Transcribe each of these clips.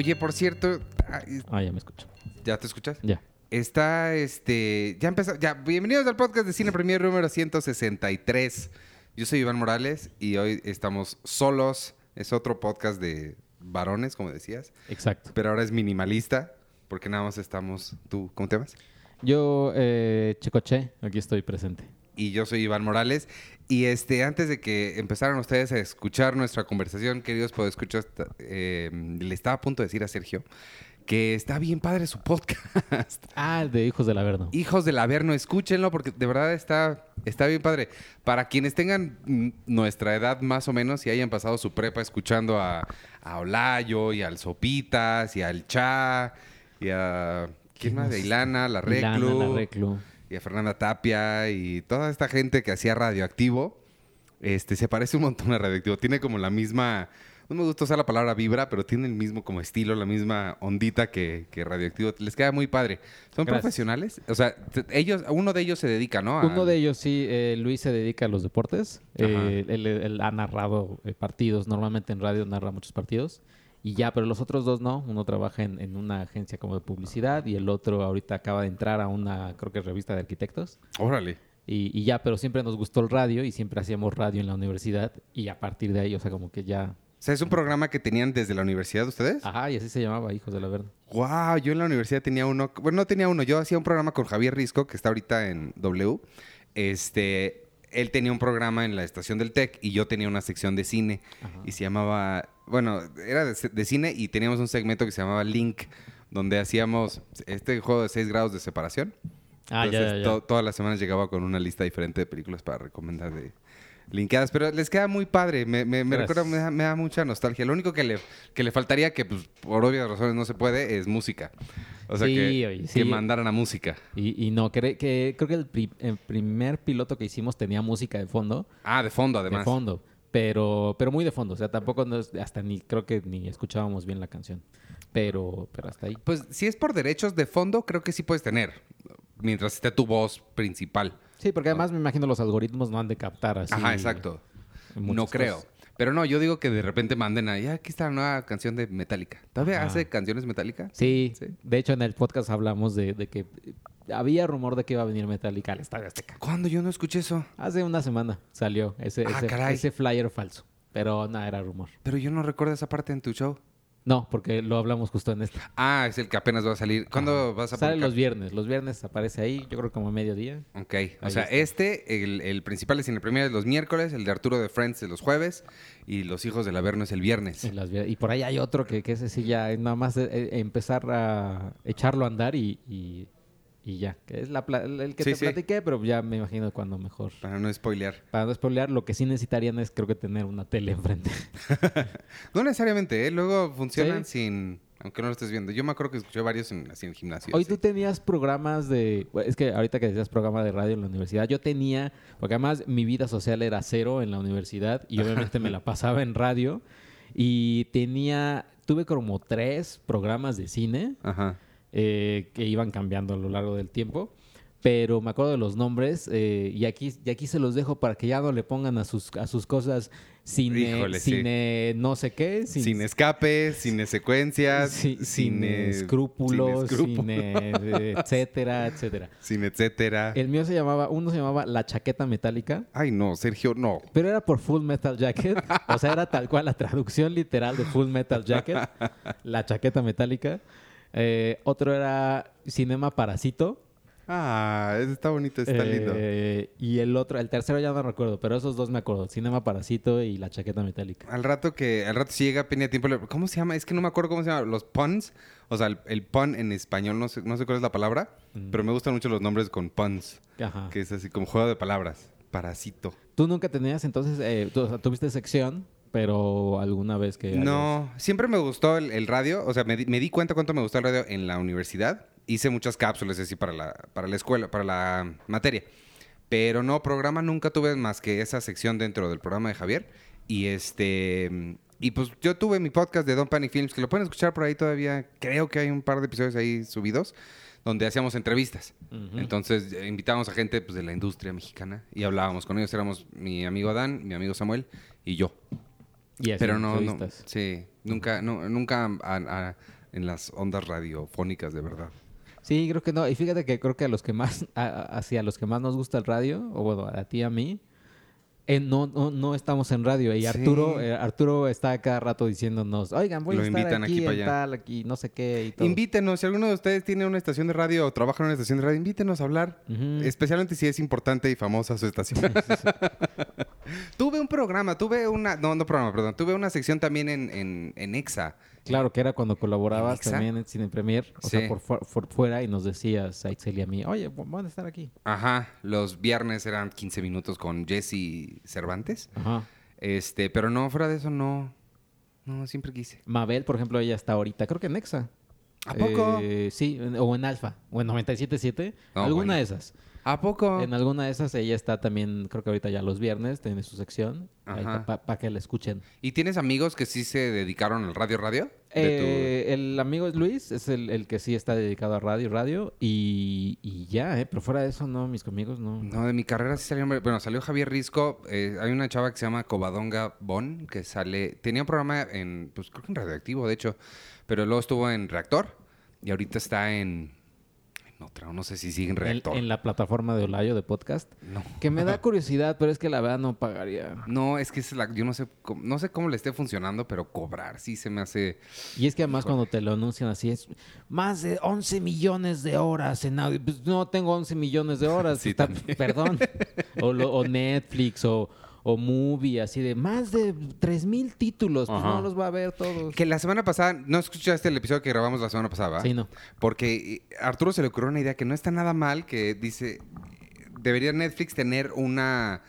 Oye, por cierto, Ah, ya me escucho. ¿ya te escuchas? Ya. Está, este, ya empezó, ya, bienvenidos al podcast de Cine Premier número 163. Yo soy Iván Morales y hoy estamos solos. Es otro podcast de varones, como decías, Exacto. pero ahora es minimalista porque nada más estamos, tú, ¿cómo te llamas? Yo, eh, Checoche, aquí estoy presente. Y yo soy Iván Morales. Y este, antes de que empezaran ustedes a escuchar nuestra conversación, queridos podescuchas, eh, le estaba a punto de decir a Sergio que está bien padre su podcast. Ah, el de Hijos del Averno. Hijos del Averno, escúchenlo porque de verdad está, está bien padre. Para quienes tengan nuestra edad más o menos y hayan pasado su prepa escuchando a, a Olayo y al Sopitas y al Cha y a... ¿Quién más? De Ilana, la Ilana, Reclu. la Reclu. Y a Fernanda Tapia y toda esta gente que hacía radioactivo, este, se parece un montón a radioactivo. Tiene como la misma, no me gusta usar la palabra vibra, pero tiene el mismo como estilo, la misma ondita que, que radioactivo. Les queda muy padre. ¿Son Gracias. profesionales? O sea, ellos, uno de ellos se dedica, ¿no? A- Uno de ellos sí, eh, Luis se dedica a los deportes. Eh, él, él ha narrado eh, partidos, normalmente en radio narra muchos partidos. Y ya, pero los otros dos no. Uno trabaja en, en una agencia como de publicidad y el otro ahorita acaba de entrar a una, creo que revista de arquitectos. Órale. Y, y ya, pero siempre nos gustó el radio y siempre hacíamos radio en la universidad. Y a partir de ahí, o sea, como que ya... O sea, es un programa que tenían desde la universidad ustedes. Ajá, y así se llamaba, Hijos del Averno. Wow, yo en la universidad tenía uno, bueno, no tenía uno, yo hacía un programa con Javier Risco, que está ahorita en W. Este, él tenía un programa en la estación del TEC y yo tenía una sección de cine Ajá. y se llamaba, bueno, era de, de cine y teníamos un segmento que se llamaba Link, donde hacíamos este juego de 6 grados de separación. Ah, ya, Entonces, ya, ya. to- todas las semanas llegaba con una lista diferente de películas para recomendar de linkeadas, pero les queda muy padre, me, me, me recuerda, me da, me da mucha nostalgia. Lo único que le, que le faltaría, que pues, por obvias razones no se puede, es música. O sea, Sí, que, oye, que sí. mandaran a música. Y, y no, cre- que, creo que el, pri- el primer piloto que hicimos tenía música de fondo. Ah, de fondo además. De fondo. Pero, pero muy de fondo. O sea, tampoco nos- hasta ni creo que ni escuchábamos bien la canción. Pero, pero hasta ahí. Pues si es por derechos de fondo, creo que sí puedes tener, mientras esté tu voz principal. Sí, porque además me imagino los algoritmos no han de captar así. Ajá, exacto. No creo. cosas. Pero no, yo digo que de repente manden ahí, "Ah, aquí está la nueva canción de Metallica. ¿Todavía Ajá. hace canciones Metallica? Sí, Sí. de hecho en el podcast hablamos de, de que había rumor de que iba a venir Metallica al Estadio Azteca. ¿Cuándo yo no escuché eso? Hace una semana salió ese, Ah, ese, ese flyer falso. Pero nada, era rumor. Pero yo no recuerdo esa parte en tu show. No, porque lo hablamos justo en este. Ah, es el que apenas va a salir. ¿Cuándo vas a Sale publicar? los viernes. Los viernes aparece ahí, yo creo como a mediodía. Ok, o sea, está. este, el, el principal es Cine Premier es los miércoles, el de Arturo de Friends es los jueves y Los Hijos del Averno es el viernes. En las vier- y por ahí hay otro que, que ese sí ya es nada más eh, eh, empezar a echarlo a andar y, y, y ya. Que es la el que Sí, te sí. platiqué, pero ya me imagino cuando mejor. Para no spoilear. Para no spoilear, lo que sí necesitarían es creo que tener una tele enfrente. No necesariamente, ¿eh? Luego funcionan Sí. sin... Aunque no lo estés viendo. Yo me acuerdo que escuché varios en, así en gimnasio. Hoy así. tú tenías programas de... Es que ahorita que decías programa de radio en la universidad, yo tenía... Porque además mi vida social era cero en la universidad y obviamente me la pasaba en radio. Y tenía... Tuve como tres programas de cine Ajá. Eh, que iban cambiando a lo largo del tiempo. Pero me acuerdo de los nombres eh, y, aquí, y aquí se los dejo para que ya no le pongan a sus, a sus cosas cine, Híjole, sí. cine no sé qué. Sin, escape, sin secuencias, sin, sin, eh, escrúpulos, sin sin, escrúpulos, eh, etcétera, etcétera. sin etcétera. El mío se llamaba, uno se llamaba La Chaqueta Metálica, Ay, no, Sergio, no. pero era por Full Metal Jacket. O sea, era tal cual la traducción literal de Full Metal Jacket, La Chaqueta Metálica. Eh, otro era Cinema Parasito. Ah, ese está bonito, está lindo. Eh, y el otro, el tercero ya no recuerdo, pero esos dos me acuerdo. Cinema Parasito y La Chaqueta Metálica. Al rato que, al rato si llega Peña Tiempo, ¿cómo se llama? Es que no me acuerdo cómo se llama. Los puns, o sea, el, el pun en español, no sé, no sé cuál es la palabra, Mm. pero me gustan mucho los nombres con puns, Ajá. que es así como juego de palabras. Parasito. Tú nunca tenías entonces, eh, tú- o sea, tuviste sección, pero alguna vez que... No, siempre me gustó el, el radio, o sea, me di, me di cuenta cuánto me gustó el radio en la universidad. Hice muchas cápsulas así para la, para la escuela, para la materia. Pero no, programa nunca tuve más que esa sección dentro del programa de Javier. Y este. Y pues yo tuve mi podcast de Don Panic Films, que lo pueden escuchar por ahí todavía. Creo que hay un par de episodios ahí subidos, donde hacíamos entrevistas. Entonces eh, invitábamos a gente pues, de la industria mexicana y hablábamos con ellos. Éramos mi amigo Dan, mi amigo Samuel y yo. Pero no, no. Sí. Nunca, no, nunca a- a- en las ondas radiofónicas, de verdad. Sí, creo que no. Y fíjate que creo que a los que más, a- a- hacia los que más nos gusta el radio, o bueno, a ti a mí, eh, no, no, no estamos en radio. Y Sí. Arturo, eh, Arturo está cada rato diciéndonos, oigan, voy Lo a estar invitan aquí, aquí en tal, aquí, no sé qué y todo. Invítenos, si alguno de ustedes tiene una estación de radio o trabaja en una estación de radio, invítenos a hablar. Especialmente si es importante y famosa su estación. tuve un programa, tuve una... No, no programa, perdón. Tuve una sección también en, en, en EXA. Claro, que era cuando colaborabas también en Cine Premier, o Sí. sea, por, fu- por fuera y nos decías a Itzel y a mí, oye, van a estar aquí. Ajá. Los viernes eran 15 minutos con Jesse Cervantes. Ajá. Este, pero no, fuera de eso no. No, siempre quise. Mabel, por ejemplo, ella está ahorita, creo que en Nexa. ¿A poco? Eh, sí, o en Alfa, o en 97.7, No, alguna bueno. de esas. ¿A poco? En alguna de esas ella está también, creo que ahorita ya los viernes, tiene su sección, para que la escuchen. ¿Y tienes amigos que sí se dedicaron al radio radio? Eh, El amigo es Luis, es el, el que sí está dedicado a radio, radio, y, y ya, ¿eh? Pero fuera de eso, no, mis amigos no. No, de mi carrera sí salió... Bueno, salió Javier Risco. eh, hay una chava que se llama Covadonga Bon, que sale... Tenía un programa en... Pues creo que en Radioactivo, de hecho. Pero luego estuvo en Reactor. Y ahorita está en... Otra, no sé si sigue en En, Reactor. en la plataforma de Olayo de podcast. No. Que me da curiosidad, pero es que la verdad no pagaría. No, es que es la, yo no sé, cómo, no sé cómo le esté funcionando, pero cobrar sí se me hace... Y es que además cuando te lo anuncian así es más de 11 millones de horas en audio. Pues no tengo 11 millones de horas. Sí, está- perdón. O, lo- o Netflix o, o Movie, así de más de 3 mil títulos. Pues Ajá. no los va a ver todos. Que la semana pasada, ¿no escuchaste el episodio que grabamos la semana pasada? ¿va? Sí, no. Porque eh, a Arturo se le ocurrió una idea que no está nada mal, que dice, debería Netflix tener una,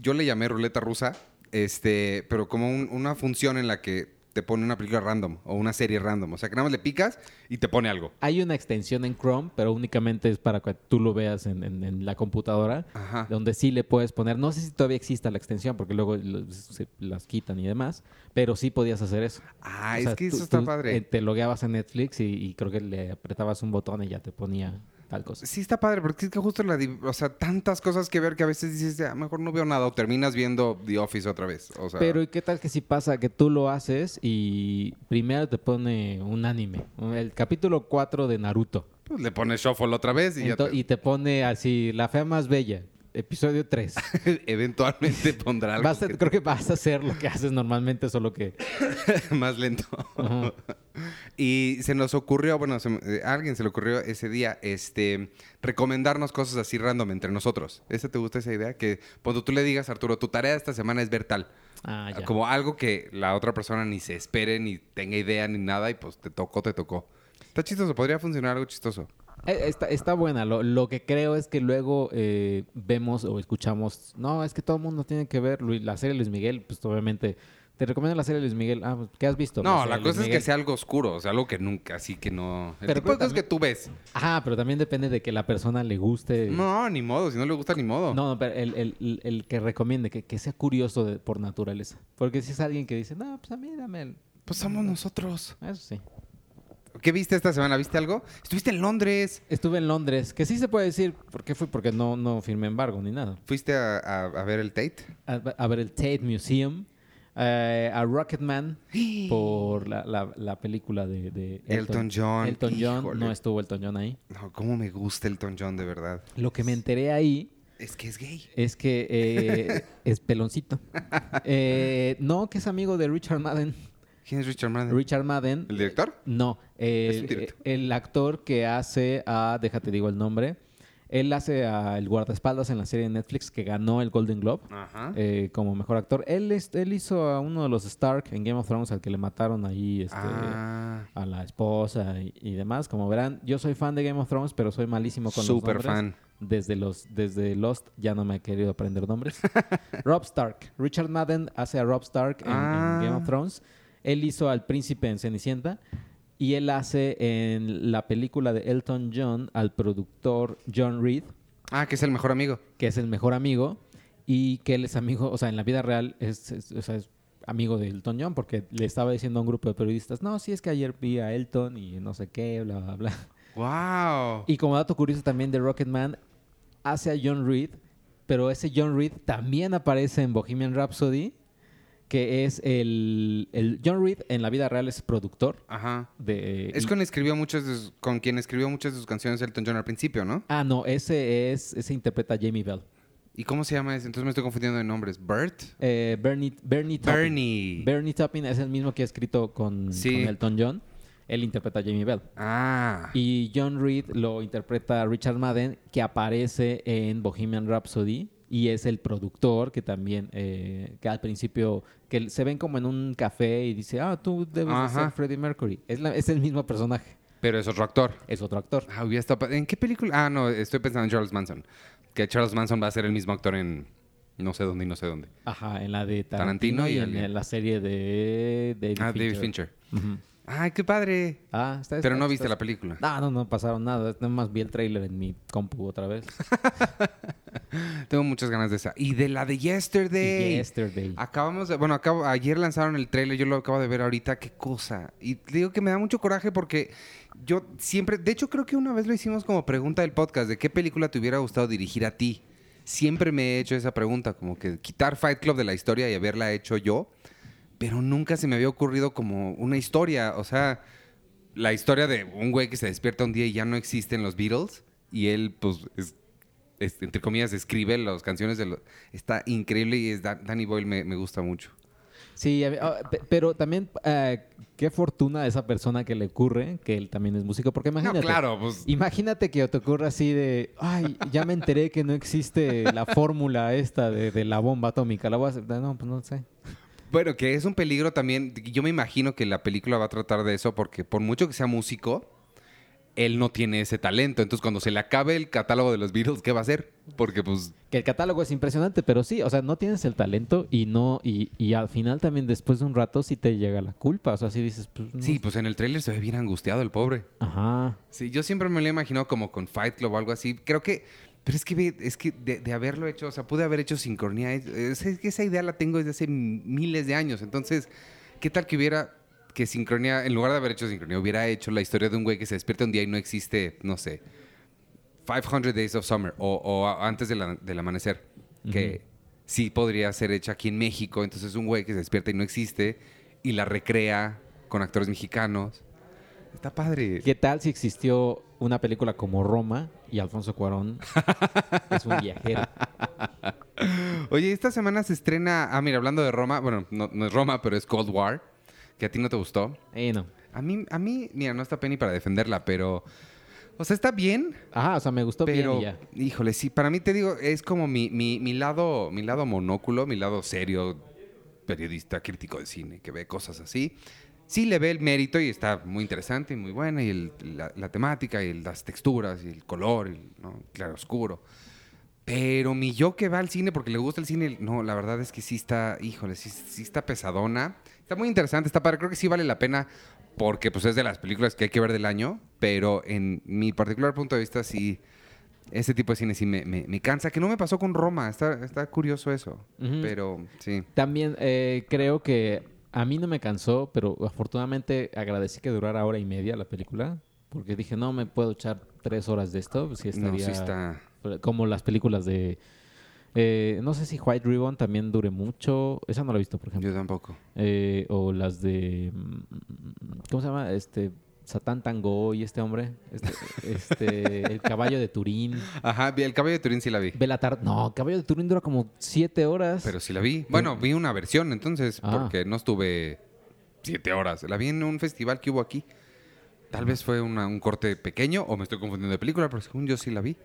yo le llamé ruleta rusa, este, pero como un- una función en la que te pone una película random o una serie random. O sea, que nada más le picas y te pone algo. Hay una extensión en Chrome, pero únicamente es para que tú lo veas en, en- en la computadora. Ajá. Donde sí le puedes poner, no sé si todavía exista la extensión, porque luego se las quitan y demás, pero sí podías hacer eso. Ah, O es que tú- eso está tú, padre. eh, te logueabas en Netflix y, y creo que le apretabas un botón y ya te ponía tal cosa. Sí, está padre, porque es que justo la... O sea, tantas cosas que ver que a veces dices, "Ya, mejor no veo nada, o terminas viendo The Office otra vez. O sea, Pero ¿y qué tal que si pasa que tú lo haces y primero te pone un anime? El capítulo 4 de Naruto. pues, le pones shuffle otra vez y ya Ento- te- y te pone así, la fea más bella, episodio 3. eventualmente pondrá algo Vas a- que- creo que vas a hacer lo que haces normalmente, solo que... más lento. Y se nos ocurrió, bueno, se eh, a alguien se le ocurrió ese día, este, recomendarnos cosas así random entre nosotros. ¿Esa te gusta esa idea? Que cuando tú le digas, Arturo, tu tarea esta semana es ver tal. Ah, ya. Como algo que la otra persona ni se espere, ni tenga idea, ni nada, y pues te tocó, te tocó. Está chistoso, podría funcionar algo chistoso. Eh, Está, está buena. Lo, lo que creo es que luego eh, vemos o escuchamos, no, es que todo el mundo tiene que ver Luis- la serie Luis Miguel, pues obviamente. Te recomiendo la serie Luis Miguel. Ah, pues, ¿qué has visto? No, la Luis cosa es que sea algo oscuro, o sea, algo que nunca, así que no... El Pero tipo de cosas que tú ves. Ajá, pero también depende de que la persona le guste. No, ni modo, si no le gusta, ni modo. No, no, pero el, el- el- el que recomiende, que, que sea curioso de- por naturaleza. Porque si es alguien que dice, no, pues a mí dame el... Pues somos nosotros. Eso sí. ¿Qué viste esta semana? ¿Viste algo? Estuviste en Londres. Estuve en Londres, que sí se puede decir, ¿por qué fue? Porque no, no firmé embargo ni nada. ¿Fuiste a, a- a ver el Tate? a, a ver el Tate Museum, eh, a Rocketman por la, la- la película de, de Elton John. Elton John, Híjole. no estuvo Elton John ahí. No, cómo me gusta Elton John, de verdad. Lo que me enteré ahí Es que es gay. es que eh, es peloncito. Eh, no, que es amigo de Richard Madden. ¿Quién es Richard Madden? Richard Madden. ¿El director? No, Es un el, director. el actor que hace a, déjate digo el nombre, él hace a el guardaespaldas en la serie de Netflix que ganó el Golden Globe. Ajá. eh, como mejor actor. Él, es- él hizo a uno de los Stark en Game of Thrones, al que le mataron ahí este, ah, a la esposa y, y demás. Como verán, yo soy fan de Game of Thrones, pero soy malísimo con Súper los nombres. fan. Desde, los, desde Lost ya no me he querido aprender nombres. Rob Stark. Richard Madden hace a Rob Stark en, en Ah. Game of Thrones. Él hizo al príncipe en Cenicienta. Y él hace en la película de Elton John al productor John Reed ah, que es el mejor amigo. que es el mejor amigo y que él es amigo, o sea, en la vida real es, es- o sea, es amigo de Elton John porque le estaba diciendo a un grupo de periodistas, no, sí es que ayer vi a Elton y no sé qué, bla, bla, bla. ¡Wow! Y como dato curioso también de Rocketman, hace a John Reed, pero ese John Reed también aparece en Bohemian Rhapsody, que es el, el John Reed en la vida real es productor Ajá. de Es con, escribió muchas de sus- con quien escribió muchas de sus canciones Elton John al principio, ¿no? Ah, no, ese es ese interpreta a Jamie Bell. ¿Y cómo se llama ese? Entonces me estoy confundiendo de nombres. ¿Bert? Eh, Bernie Bernie Taupin. Bernie. Bernie Taupin es el mismo que ha escrito con, Sí. con Elton John. Él interpreta a Jamie Bell. Ah. Y John Reed lo interpreta Richard Madden, que aparece en Bohemian Rhapsody y es el productor que también, eh, que al principio, que se ven como en un café y dice, ah, tú debes de ser Freddie Mercury. Es, la- es el mismo personaje, Pero es otro actor. es otro actor. Ah, hubiera estado ¿En qué película? Ah, no, estoy pensando en Charles Manson. Que Charles Manson va a ser el mismo actor en no sé dónde y no sé dónde. Ajá, en la de Tarantino Tarantino, y y en, la serie de David ah, Fincher. David Fincher. Ay, qué padre. Ah, está, Pero está- no viste la película. No, no, no pasaron nada. Nada más vi el tráiler en mi compu otra vez. Tengo muchas ganas de esa. Y de la de Yesterday. Yesterday. Acabamos de, bueno, acabo, ayer lanzaron el trailer, yo lo acabo de ver ahorita, qué cosa. Y te digo que me da mucho coraje porque yo siempre, de hecho creo que una vez lo hicimos como pregunta del podcast, de qué película te hubiera gustado dirigir a ti. Siempre me he hecho esa pregunta, como que quitar Fight Club de la historia y haberla hecho yo, pero nunca se me había ocurrido como una historia, o sea, la historia de un güey que se despierta un día y ya no existen los Beatles y él, pues, es- es- entre comillas, escribe las canciones de los... Está increíble y es Da- Danny Boyle me, me gusta mucho. Sí, ah, pe- pero también eh, qué fortuna a esa persona que le ocurre que él también es músico. Porque imagínate. no, claro, pues... Imagínate que te ocurra así de, ay, ya me enteré que no existe la fórmula esta de, de la bomba atómica. La voy a hacer. No, pues no sé. Bueno, que es un peligro también. Yo me imagino que la película va a tratar de eso porque por mucho que sea músico, él no tiene ese talento. Entonces, cuando se le acabe el catálogo de los Beatles, ¿qué va a hacer? Porque, pues, Que el catálogo es impresionante, pero sí, o sea, no tienes el talento y no, y, y al final también después de un rato sí te llega la culpa. O sea, sí dices, pues. no sí, pues en el tráiler se ve bien angustiado el pobre. Ajá. Sí, yo siempre me lo he imaginado como con Fight Club o algo así. Creo que, pero es que, es que de, de haberlo hecho, o sea, pude haber hecho sincronía. Es, es que esa idea la tengo desde hace miles de años. Entonces, ¿qué tal que hubiera que sincronía, en lugar de haber hecho sincronía, hubiera hecho la historia de un güey que se despierta un día y no existe, no sé, 500 Days of Summer o, o antes de la- del amanecer, que sí podría ser hecha aquí en México. Entonces, un güey que se despierta y no existe y la recrea con actores mexicanos. Está padre. ¿Qué tal si existió una película como Roma y Alfonso Cuarón es un viajero? Oye, esta semana se estrena. Ah, mira, hablando de Roma, bueno, no, no es Roma, pero es Cold War, que a ti no te gustó. Eh, no. A mí, a mí, mira, no está Penny para defenderla, pero. O sea, está bien, Ajá, o sea, me gustó pero. bien y ya. Híjole, sí, para mí te digo, es como mi, mi, mi lado, mi lado monóculo, mi lado serio, periodista, crítico de cine, que ve cosas así. Sí le ve el mérito y está muy interesante y muy buena, y el- la, la temática, y las texturas, y el color, y el ¿no? claro oscuro. Pero mi yo que va al cine porque le gusta el cine, no, la verdad es que sí está, híjole, sí, sí está pesadona. Está muy interesante, está padre. Creo que sí vale la pena porque pues es de las películas que hay que ver del año, pero en mi particular punto de vista sí, ese tipo de cine sí me, me- me cansa. Que no me pasó con Roma, está, está curioso eso. Ujú. Pero sí. También eh, creo que a mí no me cansó, pero afortunadamente agradecí que durara hora y media la película. Porque dije, no me puedo echar tres horas de esto. pues Sí No, estaría sí está... como las películas de... eh, no sé si White Ribbon también dure mucho. Esa no la he visto, por ejemplo. Yo tampoco. Eh, o las de... mm, ¿Cómo se llama? Este... Satán Tango y este hombre. Este, este, el caballo de Turín. Ajá, el caballo de Turín sí la vi. Belatar. No, caballo de Turín dura como siete horas. Pero sí la vi. Bueno, vi una versión entonces, Ah. porque no estuve siete horas. La vi en un festival que hubo aquí. Tal vez fue una- un corte pequeño o me estoy confundiendo de película, pero según yo sí la vi.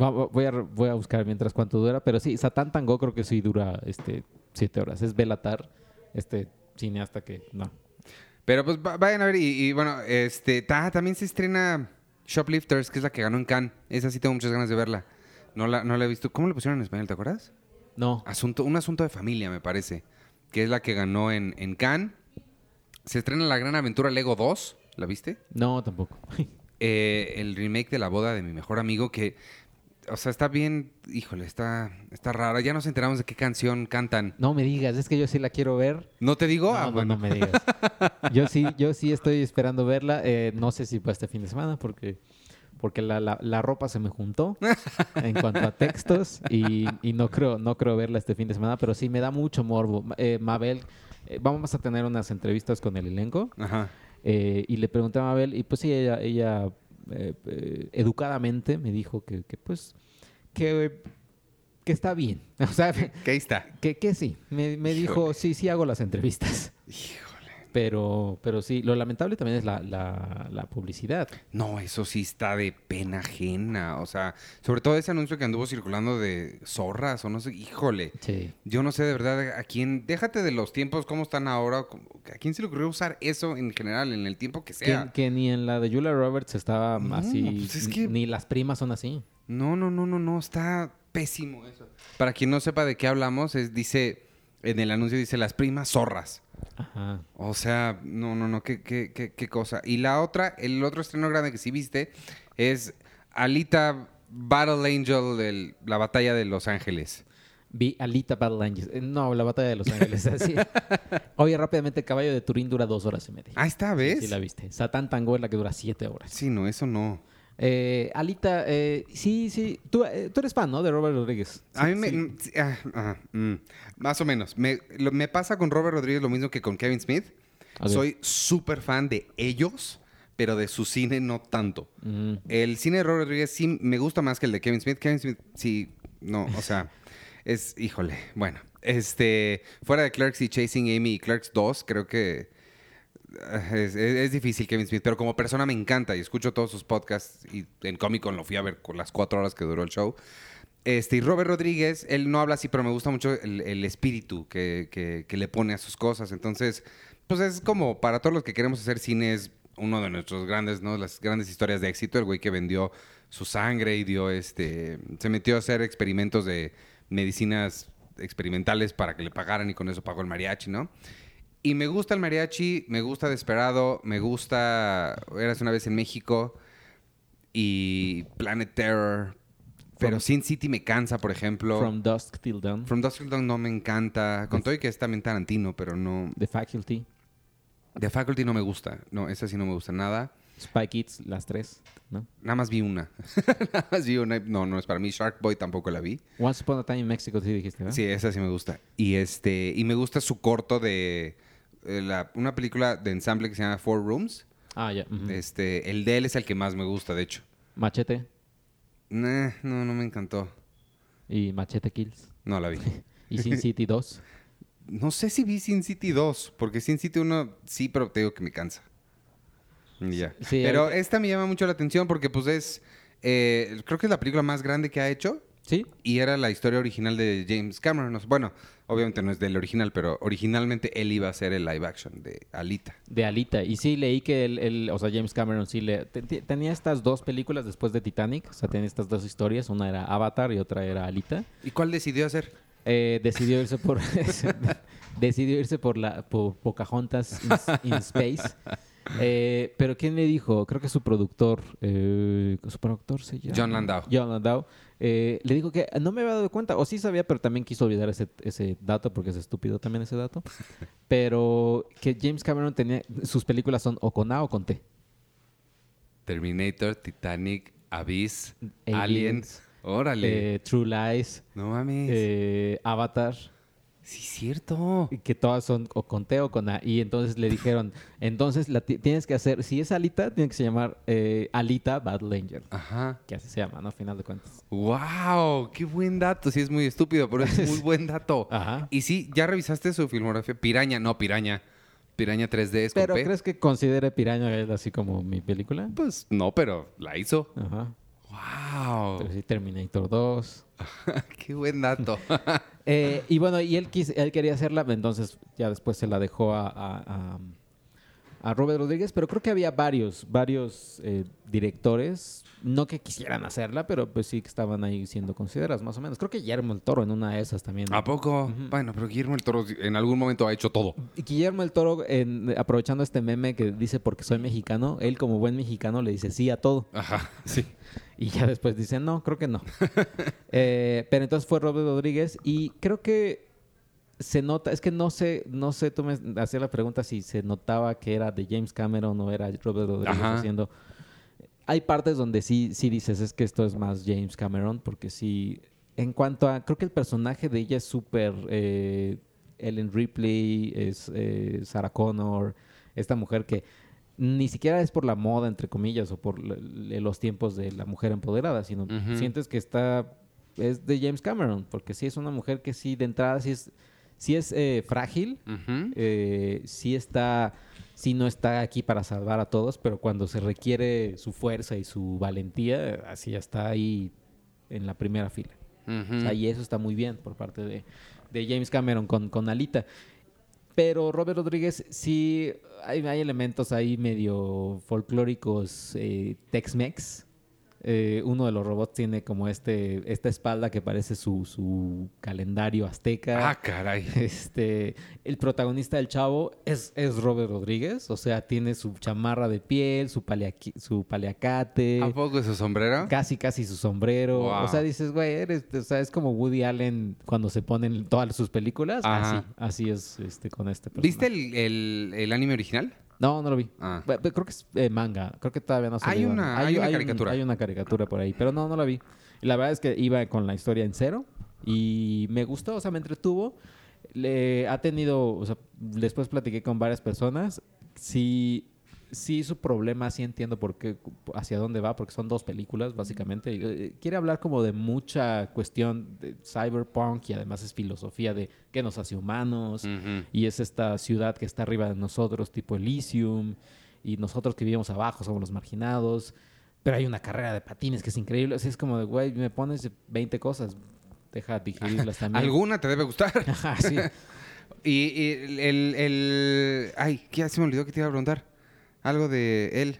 Va- va- voy, a, re- voy a buscar mientras cuánto dura, pero sí, Satán Tango creo que sí dura este siete horas. Es Belatar, este cineasta que no. Pero pues va- vayan a ver y, y, bueno, este ta- también se estrena Shoplifters, que es la que ganó en Cannes. Esa sí tengo muchas ganas de verla. No la, no la he visto. ¿Cómo le pusieron en español? ¿Te acuerdas? No. Asunto, un asunto de familia, me parece. Que es la que ganó en, en Cannes. Se estrena La Gran Aventura Lego 2. ¿La viste? No, tampoco. eh, el remake de la boda de mi mejor amigo que, o sea, está bien, híjole, está, está rara. Ya nos enteramos de qué canción cantan. No me digas, es que yo sí la quiero ver. ¿No te digo? No, Ah, no, bueno. no me digas. Yo sí, yo sí estoy esperando verla. Eh, no sé si para este fin de semana, porque porque la, la, la ropa se me juntó en cuanto a textos y, y no creo no creo verla este fin de semana, pero sí me da mucho morbo. Eh, Mabel, eh, vamos a tener unas entrevistas con el elenco Ajá. y le pregunté a Mabel y pues sí, ella, ella eh, eh, educadamente me dijo que, que, pues que, que está bien. O sea, Que ahí está. que, que sí. Me, me dijo, sí, sí hago las entrevistas. Híjole. Pero, pero sí, lo lamentable también es la, la, la publicidad. No, eso sí está de pena ajena. O sea, sobre todo ese anuncio que anduvo circulando de zorras o no sé. Híjole. Sí. Yo no sé de verdad a quién. Déjate de los tiempos, cómo están ahora. ¿A quién se le ocurrió usar eso en general, en el tiempo que Que, sea? que ni en la de Julia Roberts estaba No, así, pues es que- ni las primas son así. No, no, no, no, no. Está pésimo eso. Para quien no sepa de qué hablamos, es, dice. En el anuncio dice las primas zorras. Ajá. O sea, no, no, no, qué, qué, qué, qué cosa. Y la otra, el otro estreno grande que sí viste es Alita Battle Angel, de la batalla de Los Ángeles. Vi Alita Battle Angels. Eh, No, la batalla de Los Ángeles. así. Oye, rápidamente, Caballo de Turín dura dos horas y media. Ah, está, ¿ves? Sí, la viste. Satán Tango es la que dura siete horas. Sí, no, eso no. Eh, Alita, eh, sí, sí. Tú, eh, tú eres fan, ¿no? De Robert Rodríguez. A mí me... sí. mm, sí, ah, ajá, mm, más o menos. Me, lo- me pasa con Robert Rodríguez lo mismo que con Kevin Smith. Soy súper fan de ellos, pero de su cine no tanto. Mm. El cine de Robert Rodríguez sí me gusta más que el de Kevin Smith. Kevin Smith, sí, no, o sea, es, híjole, bueno. Este, fuera de Clerks y Chasing Amy y Clerks 2, creo que es, es- es difícil Kevin Smith, pero como persona me encanta y escucho todos sus podcasts y en Comic lo fui a ver con las cuatro horas que duró el show. Este, y Robert Rodríguez, él no habla así, pero me gusta mucho el, el espíritu que, que- que le pone a sus cosas. Entonces, pues es como para todos los que queremos hacer cine, es uno de nuestros grandes, ¿no? Las grandes historias de éxito, el güey que vendió su sangre y dio este. Se metió a hacer experimentos de medicinas experimentales para que le pagaran y con eso pagó el mariachi, ¿no? Y me gusta el mariachi, me gusta Desperado, me gusta Eras una vez en México y Planet Terror. Pero From- Sin City me cansa, por ejemplo. From Dusk Till Dawn. From Dusk Till Dawn no me encanta. Con todo y que es también Tarantino, pero no. The Faculty. The Faculty no me gusta. No, esa sí no me gusta nada. Spy Kids, las tres, ¿no? Nada más vi una. Nada más vi una. No, no es para mí. Shark Boy tampoco la vi. Once Upon a Time in Mexico, sí dijiste, ¿verdad? Sí, esa sí me gusta. Y este y me gusta su corto de la- una película de ensamble que se llama Four Rooms. Ah, ya. Este, el de él es el que más me gusta, de hecho. Machete Nah, no, no me encantó. y Machete Kills. No la vi. Y Sin City 2. No sé si vi Sin City 2, porque Sin City 1 sí, pero te digo que me cansa. Y Ya. Sí, pero ahorita- esta me llama mucho la atención porque pues es, eh, creo que es la película más grande que ha hecho ¿Sí? y era la historia original de James Cameron. Bueno, obviamente no es del original, pero originalmente él iba a ser el live action de Alita. De Alita. Y sí, leí que el, el- o sea, James Cameron sí le... te- te- tenía estas dos películas después de Titanic. O sea, tenía estas dos historias. Una era Avatar y otra era Alita. ¿Y cuál decidió hacer? Eh, decidió irse por... decidió irse por la por Pocahontas in, in Space. Eh, pero ¿quién le dijo? Creo que su productor, eh, su productor se llama... John Landau. John Landau. Eh, le dijo que no me había dado cuenta, o sí sabía, pero también quiso olvidar ese, ese dato, porque es estúpido también ese dato. pero que James Cameron tenía, sus películas son o con A o con T. Terminator, Titanic, Abyss, Aliens, Aliens. Órale. Eh, True Lies, no mames. eh, Avatar, sí, cierto. y que todas son o con T o con A. Y entonces le dijeron, entonces la ti- tienes que hacer, si es Alita, tiene que se llamar eh, Alita Battle Angel. Ajá. Que así se llama, ¿no? A final de cuentas. ¡Wow! ¡Qué buen dato! Sí, es muy estúpido, pero es muy buen dato. Ajá. Y sí, ¿ya revisaste su filmografía? Piraña, no, Piraña. Piraña 3D es con Pero P. ¿crees que considere Piraña así como mi película? Pues no, pero la hizo. Ajá. ¡Wow! Pero sí, Terminator 2. ¡Qué buen dato! Eh, y bueno, y él, quis- él quería hacerla, entonces ya después se la dejó a, a, a- a Robert Rodríguez, pero creo que había varios, varios eh, directores, no que quisieran hacerla, pero pues sí que estaban ahí siendo considerados, más o menos. Creo que Guillermo el Toro en una de esas también. ¿A poco? Bueno, pero Guillermo el Toro en algún momento ha hecho todo. Y Guillermo el Toro, en- aprovechando este meme que dice porque soy mexicano, él como buen mexicano le dice sí a todo. Ajá, sí. Y ya después dice, no, creo que no. Eh, pero entonces fue Robert Rodríguez y creo que se nota, es que no sé, no sé, tú me hacías la pregunta si se notaba que era de James Cameron o era Robert Rodríguez Ajá. haciendo. hay partes donde sí, sí dices, es que esto es más James Cameron, porque sí, en cuanto a, creo que el personaje de ella es súper... Eh, Ellen Ripley, es eh, Sarah Connor, esta mujer que ni siquiera es por la moda, entre comillas, o por los tiempos de la mujer empoderada, sino sientes que está, es de James Cameron, porque sí es una mujer que sí, de entrada, sí es, sí es eh, frágil, eh, sí está, sí no está aquí para salvar a todos, pero cuando se requiere su fuerza y su valentía, así ya está ahí en la primera fila. y eso está muy bien por parte de, de James Cameron con, con Alita. Pero Robert Rodríguez sí hay, hay elementos ahí medio folclóricos eh, Tex-Mex eh, uno de los robots tiene como este, esta espalda que parece su, su, calendario azteca. Ah, caray. Este, el protagonista del chavo es, es Robert Rodríguez, o sea, tiene su chamarra de piel, su, su paliacate. ¿A poco es su sombrero? Casi, casi su sombrero. O sea, dices, güey, eres, o sea, es como Woody Allen cuando se ponen todas sus películas. Así, así es este, con este personaje. ¿Viste el, el, el anime original? No, no lo vi. Ah. Creo que es eh, manga. Creo que todavía no se Hay una, hay, una caricatura. hay una caricatura por ahí, pero no, no la vi. La verdad es que iba con la historia en cero y me gustó, o sea, me entretuvo. Le ha tenido, o sea, después platiqué con varias personas. Sí, sí su problema, sí entiendo por qué, hacia dónde va, porque son dos películas, básicamente. Eh, quiere hablar como de mucha cuestión de cyberpunk y además es filosofía de qué nos hace humanos. Y es esta ciudad que está arriba de nosotros, tipo Elysium, y nosotros que vivimos abajo somos los marginados. Pero hay una carrera de patines que es increíble. Así es como de, güey, me pones 20 cosas. Deja digerirlas también. Alguna te debe gustar. sí. y, el, el, Ay, ¿qué? Se me olvidó que te iba a preguntar. Algo de él.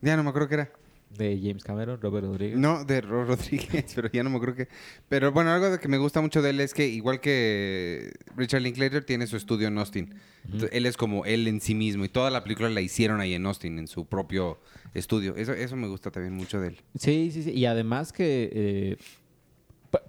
Ya no me acuerdo qué era. De James Cameron, Robert Rodríguez. No, de Robert Rodríguez, pero ya no me acuerdo qué. Pero bueno, algo de que me gusta mucho de él es que, igual que Richard Linklater, tiene su estudio en Austin. él es como él en sí mismo. Y toda la película la hicieron ahí en Austin, en su propio estudio. Eso, eso me gusta también mucho de él. Sí, sí, sí. Y además que, eh,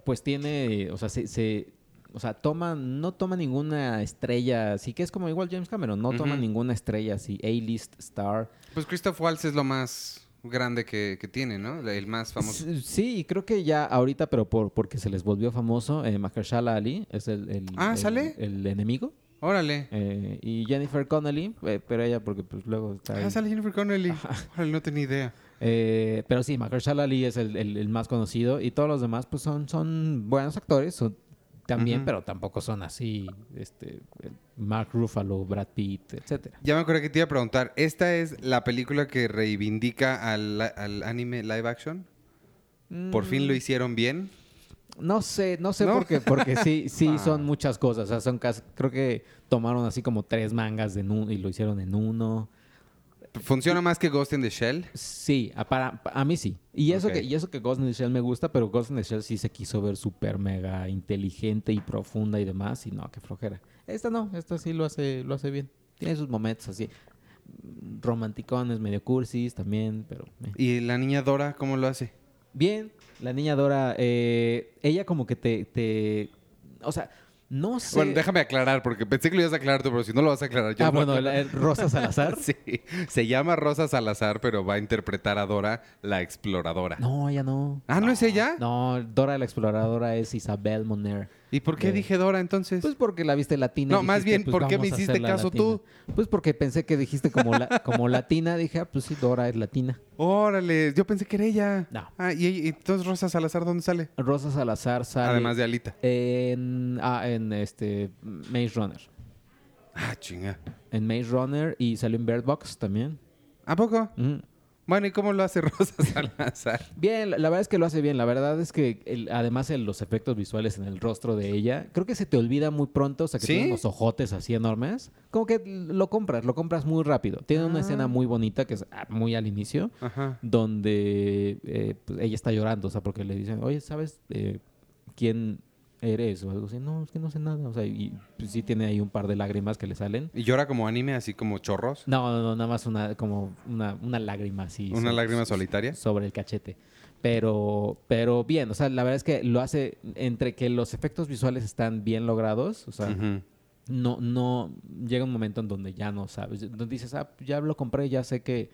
pues tiene, o sea, se, o sea, toma, no toma ninguna estrella, así que es como igual James Cameron, no toma ninguna estrella así, A-list star. Pues Christoph Waltz es lo más grande que, tiene, ¿no? El más famoso. Sí, y creo que ya ahorita, pero por, porque se les volvió famoso, eh, Mahershala Ali es el, el, ah, ¿sale? el, enemigo. Órale. Eh, y Jennifer Connelly, eh, pero ella porque pues luego está Ah, sale Jennifer Connelly. Órale, no tenía idea. Eh, pero sí, Mahershala Ali es el, el, más conocido y todos los demás pues son, son buenos actores, son, también, pero tampoco son así, este, Mark Ruffalo, Brad Pitt, etcétera. Ya me acuerdo que te iba a preguntar, ¿esta es la película que reivindica al, anime live action? ¿Por fin lo mm. hicieron bien? No sé, no sé por qué, porque sí, sí ah. son muchas cosas. O sea, son creo que tomaron así como tres mangas de y lo hicieron en uno. ¿Funciona más que Ghost in the Shell? Sí, a, para, a mí sí. Y eso, que, y eso que Ghost in the Shell me gusta, pero Ghost in the Shell sí se quiso ver súper mega inteligente y profunda y demás. Y no, qué flojera. Esta no, esta sí lo hace, lo hace bien. Tiene sus momentos así. Romanticones, medio cursis también, pero... Eh. ¿Y la niña Dora cómo lo hace? Bien, la niña Dora, eh, ella como que te, te... O sea, no sé. Bueno, déjame aclarar, porque pensé que lo ibas a aclarar tú, pero si no lo vas a aclarar yo. Ah, bueno, Rosa Salazar. sí, se llama Rosa Salazar, pero va a interpretar a Dora la exploradora. No, ella no. Ah, ¿no, es ella? No, Dora la exploradora es Isabel Moner. ¿Y por qué dije Dora entonces? Pues porque la viste latina. No, más bien, pues, ¿por qué me hiciste caso tú? Pues porque pensé que dijiste como, como latina. Dije, ah, pues sí, Dora es latina. Órale, yo pensé que era ella. No. Ah, ¿y, entonces Rosa Salazar dónde sale? Rosa Salazar sale... Además de Alita. En, ah, en este, Maze Runner. Ah, chinga. En Maze Runner y salió en Bird Box también. ¿A poco? Bueno, ¿y cómo lo hace Rosa Salazar? bien, la, verdad es que lo hace bien. La verdad es que además los efectos visuales en el rostro de ella, creo que se te olvida muy pronto, o sea, que tiene unos ojotes así enormes. Como que lo compras, lo compras muy rápido. Tiene una escena ah. muy bonita que es ah, muy al inicio, donde eh, pues, ella está llorando, o sea, porque le dicen, oye, ¿sabes eh, quién eres o algo así. No, es que no sé nada. O sea, y pues, sí tiene ahí un par de lágrimas que le salen. ¿Y llora como anime, así como chorros? No, no, no nada más una, como una, una lágrima así. ¿Una lágrima solitaria? Sobre el cachete. Pero, pero bien, o sea, la verdad es que lo hace entre que los efectos visuales están bien logrados, o sea, no, no, llega un momento en donde ya no sabes, donde dices, ah, ya lo compré, ya sé que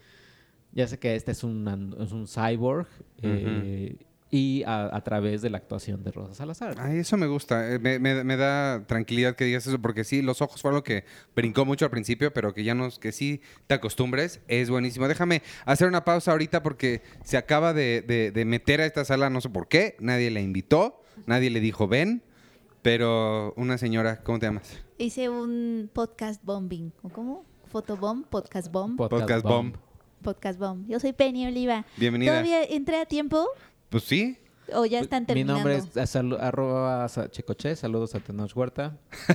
Ya sé que este es un, es un cyborg. eh, y a, a través de la actuación de Rosa Salazar. Ay, eso me gusta. Eh, Me, me- me da tranquilidad que digas eso, porque sí, los ojos fue algo que brincó mucho al principio, pero que ya no, que sí te acostumbres, es buenísimo. Déjame hacer una pausa ahorita porque se acaba de, de- de meter a esta sala, no sé por qué, nadie la invitó, nadie le dijo ven, pero una señora, ¿cómo te llamas? Hice un podcast bombing. ¿O cómo? Photobomb, podcast bomb. Podcast Bomb. podcast bomb. Yo soy Penny Oliva. Bienvenida. ¿Todavía entré a tiempo Pues sí. o ya están Mi terminando? nombre es a salu- arroba sa- checoche. Saludos a Tenoch Huerta.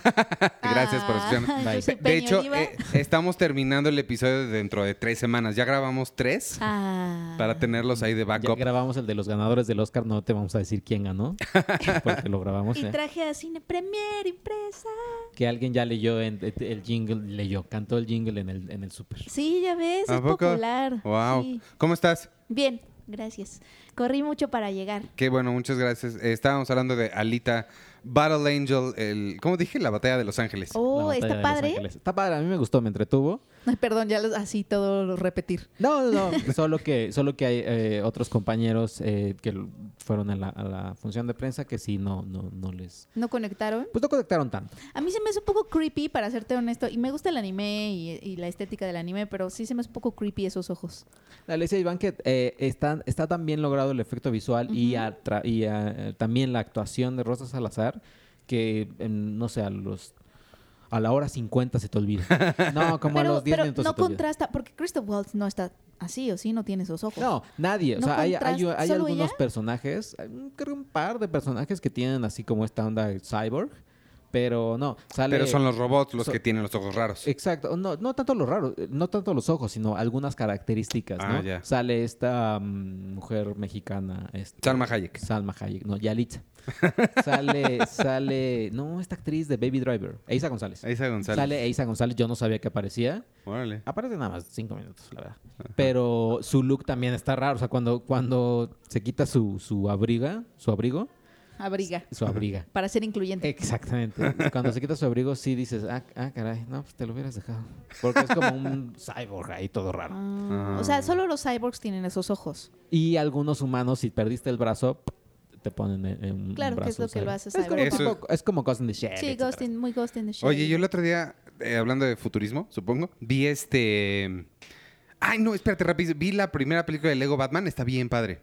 Gracias por escucharnos. Ah, Bye. De hecho, eh, estamos terminando el episodio dentro de tres semanas. Ya grabamos tres Ah. para tenerlos ahí de Ya backup. grabamos el de los ganadores del Oscar. No te vamos a decir quién ganó. Porque lo grabamos. Y ¿eh? traje a Cine Premier impresa. Que alguien ya leyó en- el jingle. Leyó, cantó el jingle en el, en el súper. Sí, ya ves, ¿A es poco? popular. Wow. Sí. ¿Cómo estás? Bien, gracias. Corrí mucho para llegar. Qué bueno, muchas gracias. Eh, estábamos hablando de Alita Battle Angel, el, ¿cómo dije? La batalla de Los Ángeles. La Oh, de está Los padre. Ángeles. Está padre, a mí me gustó, me entretuvo. Ay, perdón, ya los- así todo lo repetir. No, no, no. solo que, solo que hay eh, otros compañeros eh, que l- fueron a la, a la función de prensa que sí no, no, no les. ¿No conectaron? Pues no conectaron tanto. A mí se me hace un poco creepy, para serte honesto. Y me gusta el anime y, y la estética del anime, pero sí se me hace un poco creepy esos ojos. La Alicia Iván que eh, está, está tan bien logrado el efecto visual y, Ujú. atra- y eh, también la actuación de Rosa Salazar que, en, no sé, a los. A la hora 50 se te olvida. No, como a los 10 pero minutos no se te olvida. contrasta, porque Christoph Waltz no está así, ¿o sí? No tiene esos ojos. No, nadie. O ¿No sea, hay, hay, algunos ella? personajes, creo un par de personajes que tienen así como esta onda cyborg, pero no, sale... Pero son los robots los so- que tienen los ojos raros. Exacto, no, no tanto los raros, eh, no tanto los ojos, sino algunas características, Ah, ¿no? ya. Sale esta mm, mujer mexicana, este, Salma Hayek. Salma Hayek, no, Yalitza. sale, sale, no, esta actriz de Baby Driver, Eiza González. Eiza González. Sale Eiza González, yo no sabía que aparecía. Órale. Aparece nada más cinco minutos, la verdad. Pero su look también está raro. O sea, cuando, cuando se quita su, su abriga, su abrigo, Abriga, su abriga. para ser incluyente. Exactamente. Cuando se quita su abrigo, sí dices, ah, ah, caray, no, pues te lo hubieras dejado. Porque es como un cyborg ahí todo raro. Ah, Ah. O sea, solo los cyborgs tienen esos ojos. Y algunos humanos, si perdiste el brazo, te ponen en, en un Claro, que es lo que lo cyborg. hace Es como, cyborg. Eso- tipo- es como Ghost in the Shell. Sí. Ghost in- muy Ghost in the Shell. Oye, yo el otro día, eh, hablando de futurismo, supongo, vi este... Ay, no, espérate, rápido. Vi la primera película de Lego Batman, está bien padre.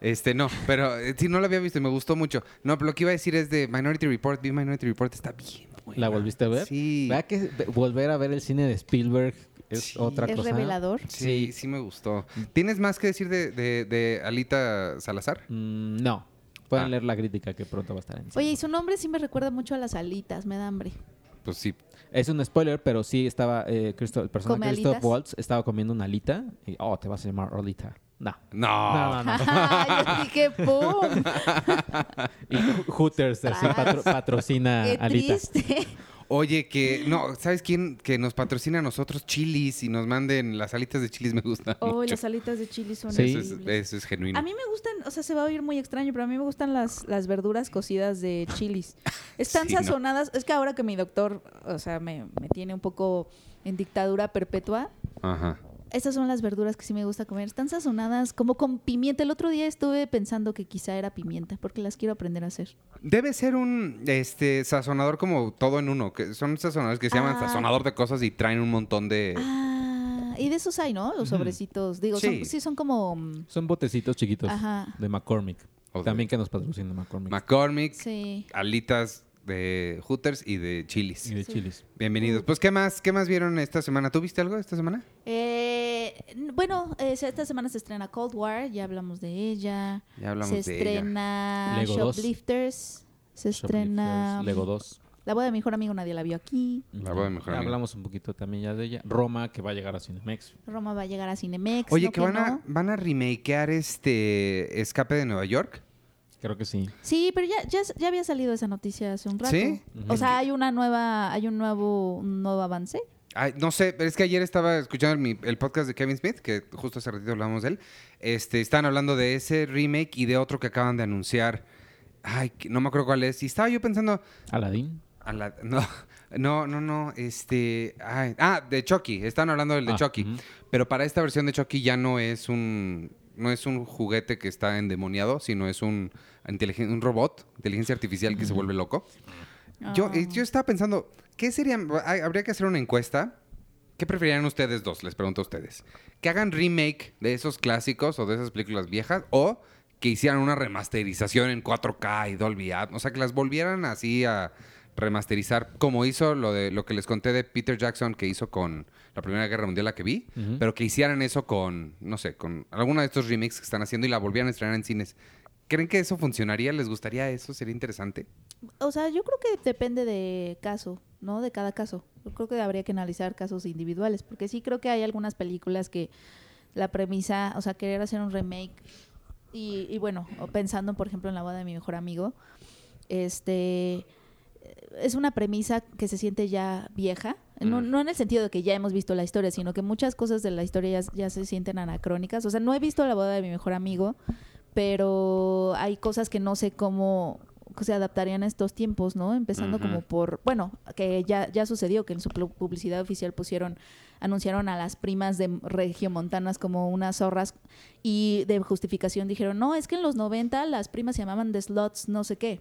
Este, no, pero eh, sí, no la había visto y me gustó mucho. No, pero lo que iba a decir es de Minority Report. Vi Minority Report, está bien buena. ¿La volviste a ver? Sí. Vea que ve- volver a ver el cine de Spielberg es Sí. otra Es cosa. revelador. Sí, sí me gustó. ¿Tienes más que decir de, de- de Alita Salazar? Mm, no. Pueden Ah. leer la crítica que pronto va a estar en Oye, y su nombre sí me recuerda mucho a las alitas, me da hambre. Pues sí. Es un spoiler, pero sí estaba eh, Christo- el personaje ¿Come de Christoph? Waltz estaba comiendo una alita y oh, te vas a llamar Olita. No. No. No, no, no. Yo dije, ¡pum! Y Hooters así patro- patrocina ¡Qué alita. triste! Oye, que no, ¿sabes quién? Que nos patrocina a nosotros chilis y nos manden las alitas de chilis me gustan Oh, mucho. las alitas de chili son Sí. Eso es, increíbles. eso es genuino. A mí me gustan, o sea, se va a oír muy extraño, pero a mí me gustan las, las verduras cocidas de chilis. Están Sí, ¿no? sazonadas, es que ahora que mi doctor, o sea, me, me tiene un poco en dictadura perpetua, Ajá. Esas son las verduras que sí me gusta comer. Están sazonadas como con pimienta. El otro día estuve pensando que quizá era pimienta, porque las quiero aprender a hacer. Debe ser un este sazonador como todo en uno, que son sazonadores que se llaman Ah. sazonador de cosas y traen un montón de Ah, y de esos hay, ¿no? Los sobrecitos. Digo, Sí. son, sí son como... mm, Son botecitos chiquitos Ajá. de McCormick. También que nos patrocina McCormick. McCormick, Sí. alitas de Hooters y de chilis. y de Sí. chilis. Bienvenidos. Pues ¿qué más? ¿Qué más vieron esta semana? ¿Tú viste algo esta semana? Eh, bueno, eh, esta semana se estrena Cold War, ya hablamos de ella. Ya hablamos se de ella. estrena Lego dos. Shoplifters. Se estrena... Shoplifters, Lego 2. La boda de mi mejor amigo nadie la vio aquí. La boda de mejor Ya amigo. Hablamos un poquito también ya de ella. Roma, que va a llegar a Cinemex. Roma va a llegar a Cinemex. Oye, ¿no que van a, van a remakear este Escape de Nueva York. Creo que sí. Sí, pero ya, ya, ya había salido esa noticia hace un rato. ¿Sí? O sea, hay una nueva, hay un nuevo, un nuevo avance. Ay, no sé, pero es que ayer estaba escuchando el, mi- el podcast de Kevin Smith, que justo hace ratito hablamos de él. Este, están hablando de ese remake y de otro que acaban de anunciar. Ay, no me acuerdo cuál es. Y estaba yo pensando, Aladdin. a la- no, No, no, no. Este. ay, ah, de Chucky. Están hablando del de Ah, Chucky. Pero para esta versión de Chucky ya no es un. No es un juguete que está endemoniado, sino es un, un robot, inteligencia artificial que se vuelve loco. Yo, eh, Ah. yo estaba pensando, ¿qué sería? Habría que hacer una encuesta. ¿Qué preferirían ustedes dos? Les pregunto a ustedes. ¿Que hagan remake de esos clásicos o de esas películas viejas? ¿O que hicieran una remasterización en 4K y Dolby Atmos? O sea, que las volvieran así a remasterizar, como hizo lo de lo que les conté de Peter Jackson que hizo con la Primera Guerra Mundial, la que vi, pero que hicieran eso con, no sé, con alguna de estos remakes que están haciendo y la volvieran a estrenar en cines. ¿Creen que eso funcionaría? ¿Les gustaría eso? ¿Sería interesante? O sea, yo creo que depende de caso, ¿no? De cada caso. Yo creo que habría que analizar casos individuales, porque sí creo que hay algunas películas que la premisa, o sea, querer hacer un remake y, y bueno, o pensando por ejemplo en la boda de mi mejor amigo, este es una premisa que se siente ya vieja, no, Mm. no en el sentido de que ya hemos visto la historia, sino que muchas cosas de la historia ya, ya se sienten anacrónicas. O sea, no he visto la boda de mi mejor amigo, pero hay cosas que no sé cómo se adaptarían a estos tiempos, ¿no? Empezando como por, bueno, que ya, ya sucedió que en su pu- publicidad oficial pusieron, anunciaron a las primas de regiomontanas como unas zorras y de justificación dijeron, no, es que en los 90 las primas se llamaban The Slots, no sé qué.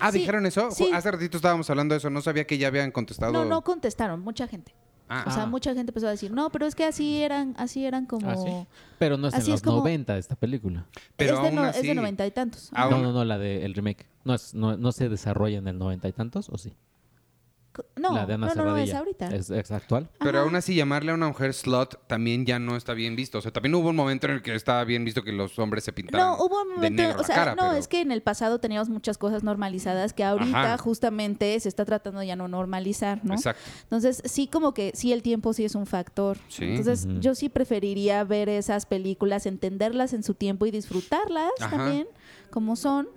Ah, Sí, ¿dijeron eso? sí. Hace ratito estábamos hablando de eso. No sabía que ya habían contestado. No, no contestaron, mucha gente. Ah, O sea, Ah. mucha gente empezó a decir, no, pero es que así eran, así eran como... Ah, sí. Pero no es Así en es los como- 90 esta película. Pero es, de aún no- así- es de noventa y tantos. No, no, no, la de el remake. No, es, no, no se desarrolla en el 90 y tantos, ¿o sí? No, la de Ana no, no, no, es ahorita. ¿Es, es actual? Pero Ajá. aún así llamarle a una mujer slot también ya no está bien visto. O sea, también hubo un momento en el que estaba bien visto que los hombres se pintaran No, hubo un de momento, negro o la sea, cara. no, pero- es que en el pasado teníamos muchas cosas normalizadas que ahorita Ajá. justamente se está tratando de ya no normalizar, ¿no? Exacto. Entonces, sí, como que sí, el tiempo sí es un factor. Sí. Entonces, yo sí preferiría ver esas películas, entenderlas en su tiempo y disfrutarlas Ajá. también, como son.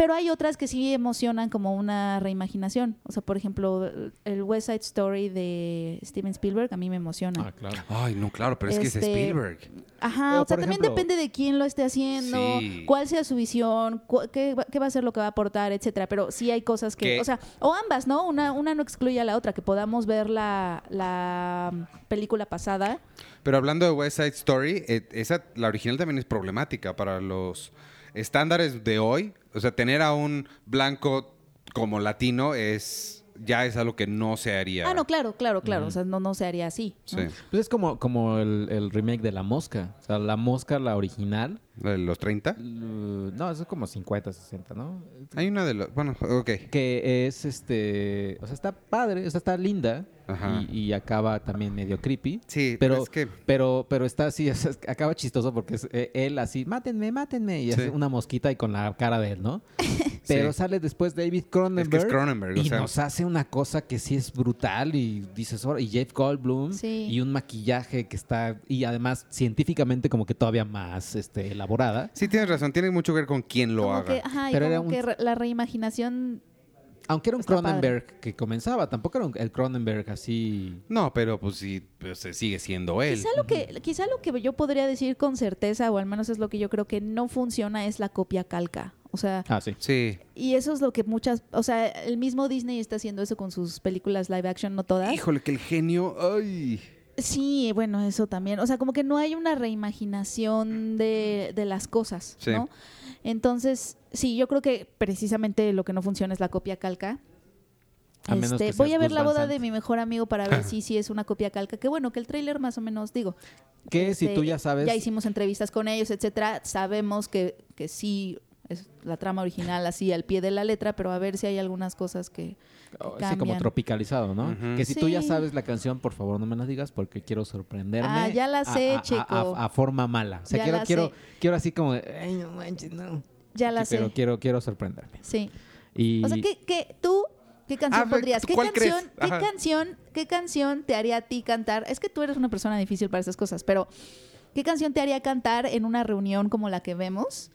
Pero hay otras que sí emocionan como una reimaginación. O sea, por ejemplo, el West Side Story de Steven Spielberg a mí me emociona. Ah, claro. Ay, no, claro, pero es que es Este, Spielberg. Ajá, Pero, o sea, también ejemplo- depende de quién lo esté haciendo, Sí. cuál sea su visión, cu- qué, va- qué va a ser lo que va a aportar, etcétera. Pero sí hay cosas que, o sea, o ambas, ¿no? Una, una no excluye a la otra, que podamos ver la, la película pasada. Pero hablando de West Side Story, eh, esa, la original también es problemática para los estándares de hoy. O sea, tener a un blanco como latino es ya es algo que no se haría. Ah, no, claro, claro, claro. O sea, no, no se haría así. ¿no? Sí. Pues es como, como el, el remake de La Mosca. O sea, La Mosca, la original. ¿De los 30? l- No, eso es como 50, 60, ¿no? Hay una de los... Bueno, ok. Que es este. O sea, está padre, o sea, está linda. Ajá. Y, y acaba también medio creepy. Sí, pero, Pero, es que... pero, pero está así, o sea, es- acaba chistoso porque es eh, él así, mátenme, mátenme, y Sí. hace una mosquita y con la cara de él, ¿no? Pero Sí. sale después David Cronenberg. Es que es Cronenberg, o y sea- nos hace una cosa que sí es brutal y dices, y Jeff Goldblum Sí. y un maquillaje que está y además científicamente como que todavía más este elaborada. Sí, tienes razón. Tiene mucho que ver con quién lo Como haga. que, ajá, y Pero era como un- que re- la reimaginación Aunque era un padre. Cronenberg que comenzaba, tampoco era un- el Cronenberg así. No, pero pues sí, pues, se sigue siendo él. Quizá lo, que, quizá lo que yo podría decir con certeza, o al menos es lo que yo creo que no funciona, es la copia calca. O sea, Ah, sí. Sí. y eso es lo que muchas, o sea, el mismo Disney está haciendo eso con sus películas live action, no todas. Híjole, que el genio... Ay... Sí, bueno, eso también. O sea, como que no hay una reimaginación de, de las cosas, Sí. ¿no? Entonces, sí, yo creo que precisamente lo que no funciona es la copia calca. A Este, voy a ver la boda de mi mejor amigo para ver si sí es una copia calca. Que bueno, que el tráiler más o menos, digo. Que si este, tú ya sabes. Ya hicimos entrevistas con ellos, etcétera. Sabemos que, que sí es la trama original así al pie de la letra, pero a ver si hay algunas cosas que... Oh, que sí, como tropicalizado, ¿no? Que si tú ya Sí. sabes la canción, por favor no me la digas porque quiero sorprenderme. Ah, ya la a- sé, a, a- Checo. A, a forma mala. O sea, Ya quiero, la quiero, sé. quiero así como, de, ay, no manches, no. Ya la Sí, Pero sé. quiero, quiero sorprenderme. Sí. Y O sea, ¿qué, qué, tú, qué canción Ah, pero, podrías? ¿Qué ¿cuál crees? canción, qué canción, qué canción te haría a ti cantar? Es que tú eres una persona difícil para esas cosas, pero ¿qué canción te haría cantar en una reunión como la que vemos?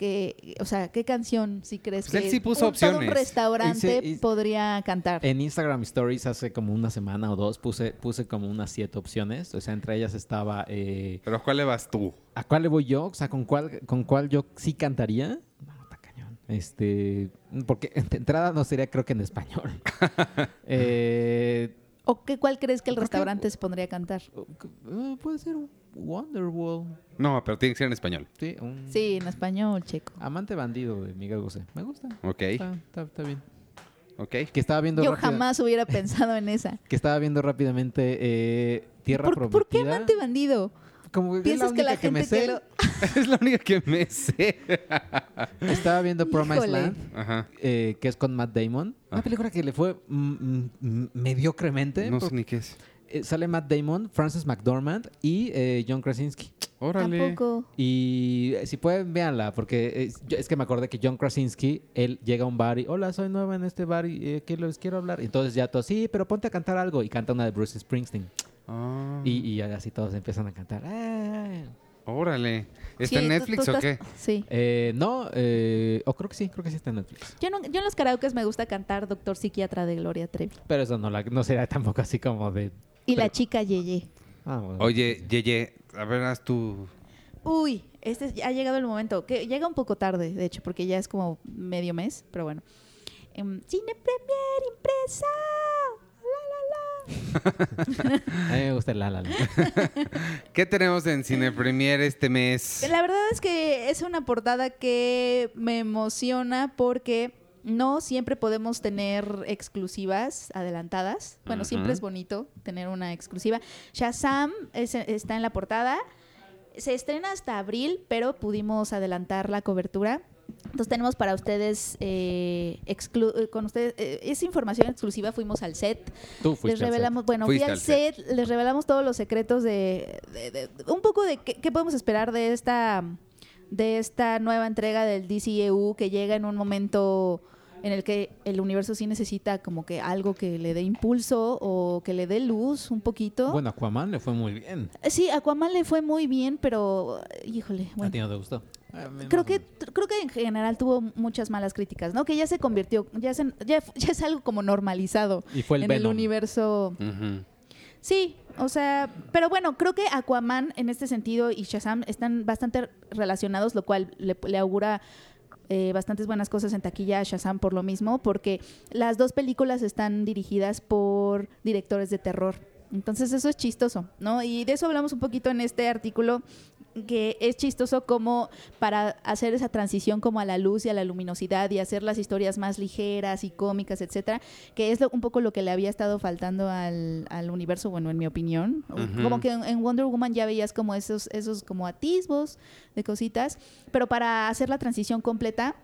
Que, o sea, ¿qué canción si crees Pues él que sí puso un, todo un restaurante Y se- y- podría cantar? en Instagram Stories hace como una semana o dos puse, puse como unas siete opciones. O sea, entre ellas estaba... eh, Pero ¿a cuál le vas tú? ¿A cuál le voy yo? O sea, ¿con cuál, con cuál yo sí cantaría? No, está cañón. Este, porque de entrada no sería creo que en español. eh, ¿O qué, cuál crees que el ¿Por qué? restaurante se pondría a cantar? eh, puede ser un Wonderwall. No, pero tiene que ser en español. Sí, un Sí, en español, checo. Amante bandido de Miguel Bosé. Me gusta. Ok, Está, está- está bien. ok. Que estaba viendo Yo rápida- jamás hubiera pensado en esa. que estaba viendo rápidamente eh, Tierra ¿Por, Prometida. por qué amante bandido? Como es ¿Piensas que la única me gente que sé. lo... es la única que me sé. Estaba viendo Promised. Land, Ajá. eh, que es con Matt Damon. Una película que le fue mediocremente. No sé ni qué es. eh, sale Matt Damon, Frances McDormand y eh, John Krasinski. Órale. Tampoco. Y eh, si pueden, véanla, porque es, yo- es que me acordé que John Krasinski, él llega a un bar y, hola, soy nueva en este bar y eh, que les quiero hablar. Y entonces ya todos, sí, pero ponte a cantar algo. Y canta una de Bruce Springsteen. Ah, Y, y así todos empiezan a cantar. "Eh". Órale. ¿Está Sí, en Netflix tú o estás- qué? Sí. Eh, no, eh, o creo que sí, creo que sí está en Netflix. Yo, no- yo en los karaokes me gusta cantar Doctor Psiquiatra de Gloria Trevi. Pero eso no, la, no será tampoco así como de... Y la chica Yeye. Ah, bueno. Oye, Yeye, a ver, haz tu... Uy, este es- ha llegado el momento. Que llega un poco tarde, de hecho, porque ya es como medio mes, pero bueno. Em, Cine Premier Impresa. A mí me gusta el La La Land. ¿Qué tenemos en Cine Premier este mes? La verdad es que es una portada que me emociona porque no siempre podemos tener exclusivas adelantadas. Bueno, siempre es bonito tener una exclusiva. Shazam es- está en la portada. Se estrena hasta abril, pero pudimos adelantar la cobertura. Entonces tenemos para ustedes, eh, eh, con ustedes, eh, es información exclusiva. Fuimos al set, Tú fuiste les al set. revelamos, bueno, fui al al set. set, les revelamos todos los secretos de, de- de- un poco de qué, qué podemos esperar de esta de esta nueva entrega del DCEU que llega en un momento en el que el universo sí necesita como que algo que le dé impulso o que le dé luz un poquito. Bueno, Aquaman le fue muy bien. Sí, Aquaman le fue muy bien, pero híjole, ¿A bueno. ti no te gustó? A mí Creo que creo que en general tuvo muchas malas críticas, ¿no? Que ya se convirtió, ya, se- ya, ya es algo como normalizado Y fue el en el universo. Sí, o sea, pero bueno, creo que Aquaman en este sentido y Shazam están bastante relacionados, lo cual le, le augura eh, bastantes buenas cosas en taquilla a Shazam por lo mismo, porque las dos películas están dirigidas por directores de terror. Entonces eso es chistoso, ¿no? Y de eso hablamos un poquito en este artículo que es chistoso como para hacer esa transición como a la luz y a la luminosidad y hacer las historias más ligeras y cómicas, etcétera, que es lo- un poco lo que le había estado faltando al, al universo, bueno, en mi opinión. Como que en, en Wonder Woman ya veías como esos, esos como atisbos de cositas, pero para hacer la transición completa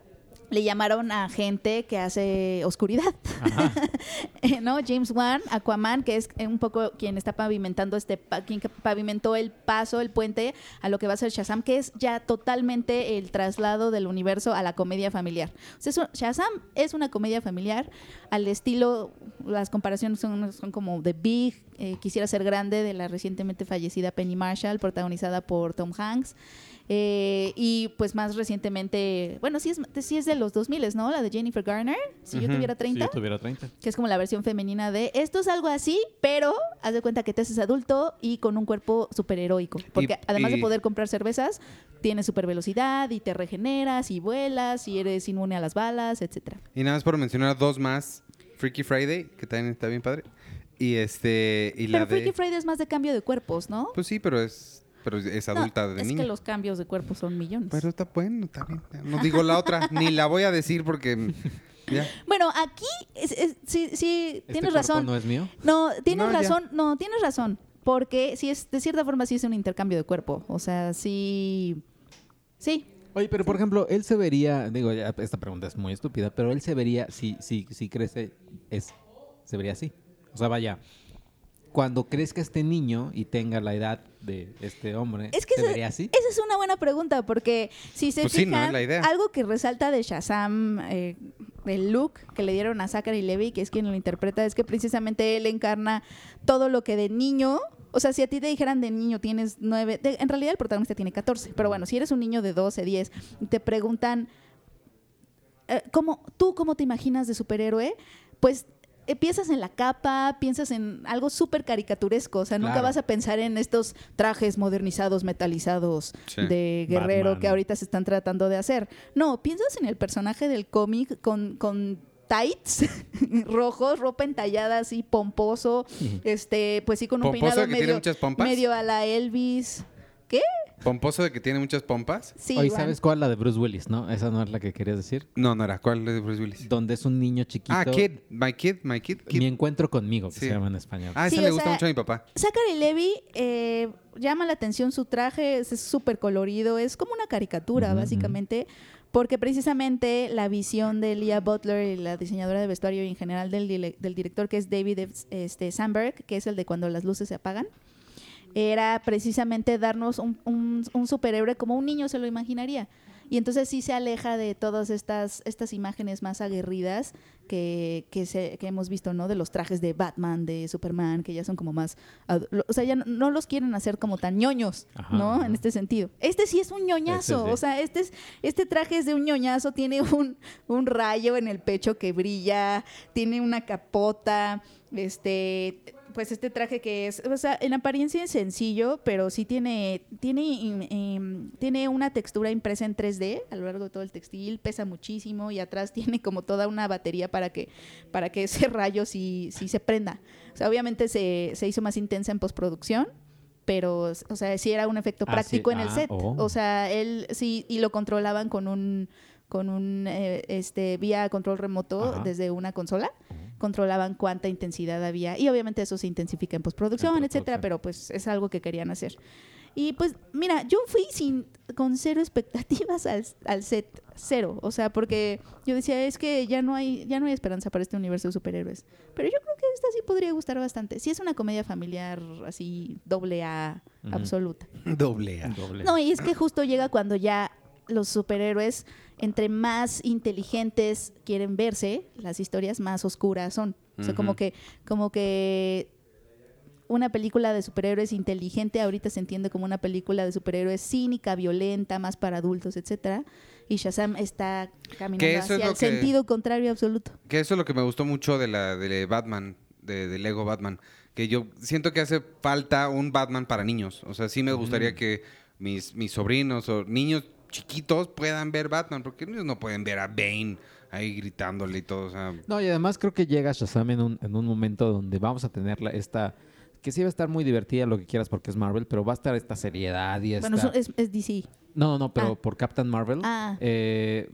le llamaron a gente que hace oscuridad. ¿no? James Wan, Aquaman, que es un poco quien está pavimentando este, quien pavimentó el paso, el puente a lo que va a ser Shazam, que es ya totalmente el traslado del universo a la comedia familiar. O sea, eso- Shazam es una comedia familiar al estilo, las comparaciones son, son como The Big, eh, Quisiera ser grande, de la recientemente fallecida Penny Marshall, protagonizada por Tom Hanks. Eh, y pues más recientemente, bueno, sí es, sí es de los 2000, ¿no? La de Jennifer Garner, si yo tuviera 30 Si yo tuviera 30. que es como la versión femenina de esto es algo así, pero haz de cuenta que te haces adulto y con un cuerpo superheroico. Porque Y- además y- de poder comprar cervezas, tienes super velocidad y te regeneras y vuelas y eres inmune a las balas, etcétera. Y nada más por mencionar dos más. Freaky Friday, que también está bien padre. Y este... Y la Pero Freaky de... Friday es más de cambio de cuerpos, ¿no? Pues sí, pero es... Pero es No, adulta de es niña. que los cambios de cuerpo son millones. Pero está bueno, está bien. No digo la otra, ni la voy a decir porque... Ya. Bueno, aquí es- es- sí, sí, ¿Este tienes razón. no es mío? No, tienes No, ya. razón, no, tienes razón. Porque sí es, de cierta forma sí es un intercambio de cuerpo. O sea, sí. Sí. Oye, pero por ejemplo, él se vería, digo, ya, esta pregunta es muy estúpida, pero él se vería, si, si, si crece, es, se vería así. O sea, vaya, cuando crezca este niño y tenga la edad de este hombre, Es que ¿se vería así? Esa es una buena pregunta, porque si se Pues sí, ¿no? fijan, Es la idea. algo que resalta de Shazam, eh, el look que le dieron a Zachary Levy, que es quien lo interpreta, es que precisamente él encarna todo lo que de niño, o sea, si a ti te dijeran de niño tienes nueve, de- en realidad el protagonista tiene 14, pero bueno, si eres un niño de 12, 10, y te preguntan, eh, ¿cómo, ¿tú cómo te imaginas de superhéroe? Pues piensas en la capa, piensas en algo súper caricaturesco, o sea, nunca Claro. vas a pensar en estos trajes modernizados, metalizados Sí. de guerrero Batman. que ahorita se están tratando de hacer. No, piensas en el personaje del cómic con, con tights rojos, ropa entallada así, pomposo, este, pues sí, con un ¿Pomposo peinado de que tiene medio, medio a la Elvis. ¿Qué? ¿Pomposo de que tiene muchas pompas? Sí, Iván. ¿sabes cuál? La de Bruce Willis, ¿no? Esa no es la que querías decir. No, no era. ¿Cuál es de Bruce Willis? Donde es un niño chiquito. Ah, Kid. My Kid. My Kid. Kid. Mi encuentro conmigo, que Sí. se llama en español. Ah, esa Sí, le gusta sea, mucho a mi papá. Zachary Levy eh, llama la atención su traje, es súper colorido, es como una caricatura, básicamente, porque precisamente la visión de Leah Butler y la diseñadora de vestuario y en general del director, que es David este, Sandberg, que es el de cuando las luces se apagan, era precisamente darnos un, un- un superhéroe como un niño se lo imaginaría. Y entonces sí se aleja de todas estas, estas imágenes más aguerridas que, que, se- que hemos visto, ¿no? De los trajes de Batman, de Superman, que ya son como más... O sea, ya no, no los quieren hacer como tan ñoños, Ajá, ¿no? ajá. En este sentido. Este sí es un ñoñazo. Este sí. O sea, este, es, este traje es de un ñoñazo, tiene un, un rayo en el pecho que brilla, tiene una capota, este pues este traje que es, o sea, en apariencia es sencillo, pero sí tiene, tiene, im- tiene una textura impresa en 3D a lo largo de todo el textil, pesa muchísimo y atrás tiene como toda una batería para que, para que ese rayo sí, sí se prenda. O sea, obviamente se, se hizo más intensa en postproducción, pero, o sea, sí era un efecto Ah, práctico sí. en el Ah, set. oh. O sea, él sí, y lo controlaban con un, con un, eh, este, vía control remoto Ajá. desde una consola controlaban cuánta intensidad había y obviamente eso se intensifica en postproducción, En etcétera, postproducción. pero pues es algo que querían hacer. Y pues mira, yo fui sin con cero expectativas al, al set, cero, o sea, porque yo decía, es que ya no hay ya no hay esperanza para este universo de superhéroes. Pero yo creo que esta sí podría gustar bastante. Sí es una comedia familiar así doble A Ujú. absoluta. Doble A. Doble. No, y es que justo llega cuando ya los superhéroes, entre más inteligentes quieren verse, las historias más oscuras son. O sea, como que, como que una película de superhéroes inteligente ahorita se entiende como una película de superhéroes cínica, violenta, más para adultos, etcétera. Y Shazam está caminando es hacia el que- sentido contrario absoluto. Que eso es lo que me gustó mucho de la de Batman, de, de Lego Batman. Que yo siento que hace falta un Batman para niños. O sea, sí me gustaría que mis, mis sobrinos o niños chiquitos puedan ver Batman. Porque ellos no pueden ver a Bane ahí gritándole y todo. O sea, No, y además creo que llega Shazam en un, en un momento donde vamos a tener la- esta... Que sí va a estar muy divertida, lo que quieras, porque es Marvel, pero va a estar esta seriedad y esta... Bueno, es, es DC. No, no, no, pero Ah. por Captain Marvel Ah. eh,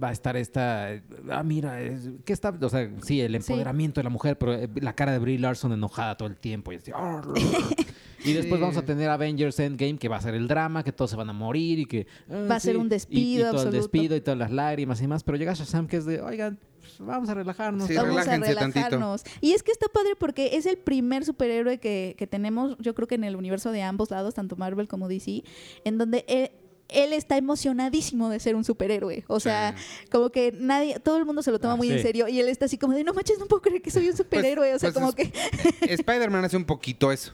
va a estar esta... Ah, mira, es- ¿qué está? O sea, sí, el empoderamiento de la mujer, pero eh, la cara de Brie Larson enojada todo el tiempo. Y, así, "Ah, y después Sí. vamos a tener Avengers Endgame, que va a ser el drama, que todos se van a morir y que... ah, Va a ser un y- despido Y, todo absoluto. el despido y todas las lágrimas y más. Pero llega Shazam que es de, oigan, pues, vamos a relajarnos. Sí, Vamos a tantito. relajarnos. Y es que está padre porque es el primer superhéroe que, que tenemos, yo creo que en el universo de ambos lados, tanto Marvel como DC, en donde él, él está emocionadísimo de ser un superhéroe. O sea, como que nadie, todo el mundo se lo toma Ah, muy en serio y él está así como de, no manches, no puedo creer que soy un superhéroe. o sea, pues como es- que, Spider-Man hace un poquito eso.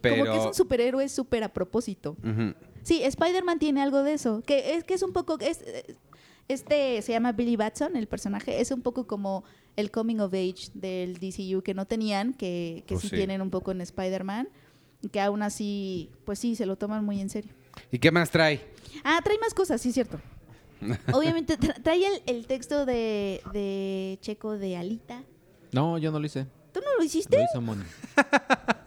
Pero... como que es un superhéroe súper a propósito. Sí, Spider-Man tiene algo de eso, que es que es un poco es, este se llama Billy Batson, el personaje, es un poco como el coming of age del DCU que no tenían, que, que Oh, sí, sí. tienen un poco en Spider-Man, y que aún así, pues sí, se lo toman muy en serio. ¿Y qué más trae? Ah, trae más cosas, sí, cierto. Obviamente tra- trae el, el texto de, de Checo de Alita. No, yo no lo hice. ¿Tú no lo hiciste? Lo hizo Moni.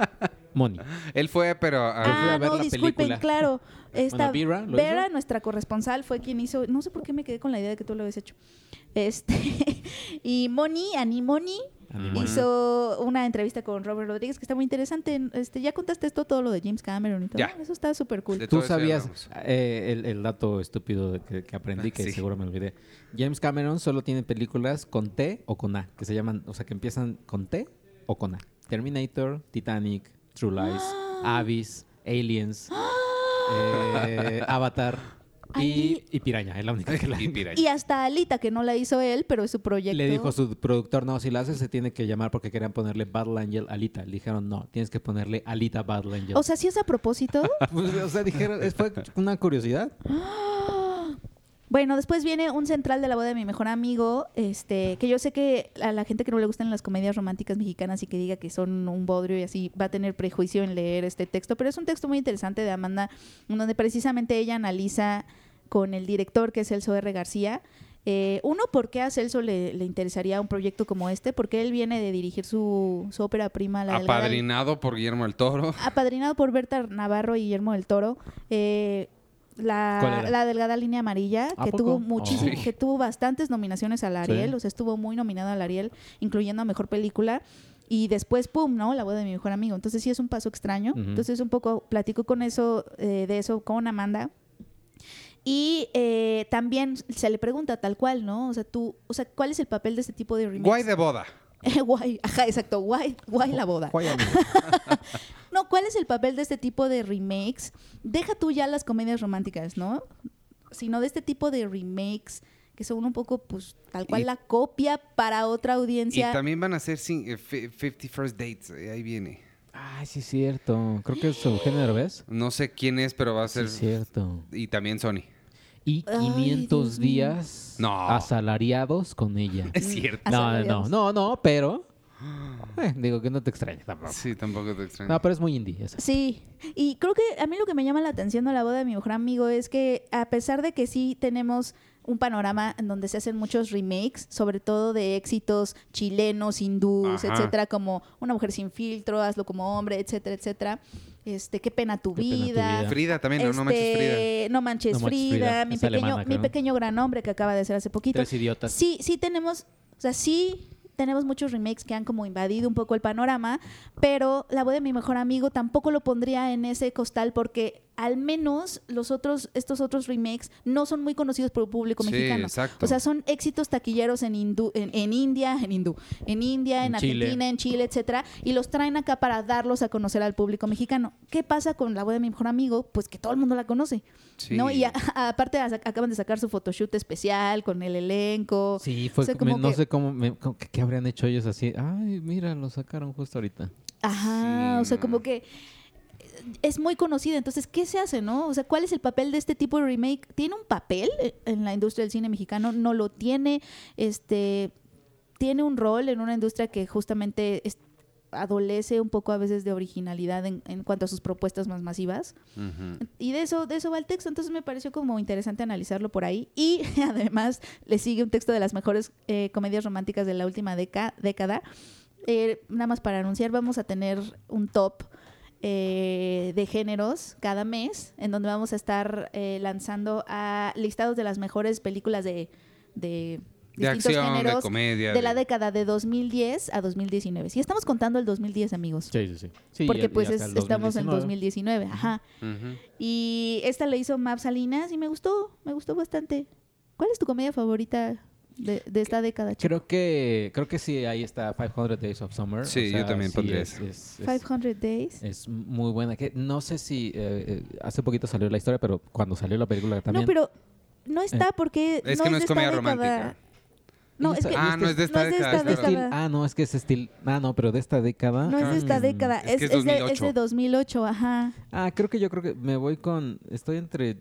Moni. Él fue, pero... Ah, a Ah, ver no, la disculpen, película. claro. Esta, Bueno, Vera, nuestra corresponsal, fue quien hizo. No sé por qué me quedé con la idea de que tú lo habías hecho. Este, y Moni, Ani Moni, Animal. hizo una entrevista con Robert Rodríguez que está muy interesante. Este, ya contaste esto, todo lo de James Cameron y todo. Ya. Eso está súper cool. Tú sabías eh, el, el dato estúpido que, que aprendí, Ah, que sí. seguro me olvidé. James Cameron solo tiene películas con T o con A, que se llaman, o sea, que empiezan con T o con A. Terminator, Titanic, True Lies, Abyss, Aliens, eh, Avatar y, y Piraña, es la única que la Y piraña. Y hasta Alita, que no la hizo él, pero es su proyecto. Le dijo su productor, no, si la haces se tiene que llamar porque querían ponerle Battle Angel Alita. Le dijeron, no, tienes que ponerle Alita Battle Angel. O sea, si es a propósito. Pues, o sea, dijeron, es- fue una curiosidad. Bueno, después viene un central de la boda de mi mejor amigo, este, que yo sé que a la gente que no le gustan las comedias románticas mexicanas y que diga que son un bodrio y así va a tener prejuicio en leer este texto, pero es un texto muy interesante de Amanda, donde precisamente ella analiza con el director, que es Celso R. García, eh, uno, ¿por qué a Celso le, le, interesaría un proyecto como este? Porque él viene de dirigir su, su ópera prima. La Apadrinado por Guillermo del Toro. Apadrinado por Berta Navarro y Guillermo del Toro. Eh, la, la, delgada línea amarilla, que tuvo muchísimo, que tuvo bastantes nominaciones al Ariel, o sea, estuvo muy nominado al Ariel, incluyendo a Mejor Película. Y después, pum, ¿no? La boda de mi mejor amigo. Entonces sí es un paso extraño. Entonces un poco platico con eso, eh, de eso con Amanda. Y eh, también se le pregunta tal cual, ¿no? O sea, tú, o sea, ¿cuál es el papel de este tipo de remakes? Guay de boda. guay, ajá, exacto, guay, guay la boda. no, ¿cuál es el papel de este tipo de remakes? Deja tú ya las comedias románticas, ¿no? Sino de este tipo de remakes que son un poco, pues, tal cual la copia para otra audiencia. Y también van a ser 50 eh, First Dates, eh, ahí viene. Ah, sí es cierto. Creo que es género, ¿ves? No sé quién es, pero va a ser... Sí es cierto. Y también Sony. Y 500 días asalariados con ella. Es cierto. No, no, no, no, pero... Eh, digo que no te extraña tampoco. Sí, tampoco te extraña. No, pero es muy indie esa. Sí, y creo que a mí lo que me llama la atención de la boda de mi mejor amigo es que a pesar de que sí tenemos un panorama en donde se hacen muchos remakes, sobre todo de éxitos chilenos, hindús, etcétera, como Una mujer sin filtro, Hazlo como hombre, etcétera, etcétera. Este, qué pena tu, vida. Frida también, no, manches Frida. Este, no manches, Frida, mi pequeño, mi pequeño gran hombre que acaba de ser hace poquito. Tres idiotas. Sí, sí tenemos, o sea, sí tenemos muchos remakes que han como invadido un poco el panorama, pero La voz de mi mejor amigo tampoco lo pondría en ese costal porque al menos los otros, estos otros remakes no son muy conocidos por el público mexicano. O sea, son éxitos taquilleros en, en, India, en hindú, en India, en, Argentina, en Chile, etcétera, y los traen acá para darlos a conocer al público mexicano. ¿Qué pasa con la voz de mi mejor amigo? Pues que todo el mundo la conoce. ¿no? Y aparte acaban de sacar su photoshoot especial con el elenco. Sí, fue no sé cómo, qué habrían hecho ellos así. Ay, mira, lo sacaron justo ahorita. Ajá, o sea, como que es muy conocida. Entonces, ¿qué se hace, no? O sea, ¿cuál es el papel de este tipo de remake? ¿Tiene un papel en la industria del cine mexicano? ¿No lo tiene? Este, ¿Tiene un rol en una industria que justamente adolece un poco a veces de originalidad en, cuanto a sus propuestas más masivas. Y de eso, de eso va el texto. Entonces me pareció como interesante analizarlo por ahí. Y además le sigue un texto de las mejores eh, comedias románticas de la última década. Eh, nada más para anunciar, vamos a tener un top eh, de géneros cada mes, en donde vamos a estar lanzando a listados de las mejores películas de de acción, géneros de comedia. De, la década de 2010 a 2019. Si estamos contando el 2010, amigos. Sí, sí, sí. Porque pues estamos en 2019, ajá. Y esta le hizo Map Salinas y me gustó, me gustó bastante. ¿Cuál es tu comedia favorita de, esta década? Creo que creo que sí, ahí está 500 Days of Summer. Sí, yo también pondría eso. 500 Days. Es muy buena. Que no sé si eh, eh, hace poquito salió la historia, pero cuando salió la película también. No, pero no está eh, porque es que no es comedia romántica. No, es que ah, no es de esta, década. Ah, no, es que es estilo. Ah, no, pero de esta década. No es de esta década, es, es, es, de, es, de, 2008, ajá. Ah, creo que yo creo que me voy con. Estoy entre.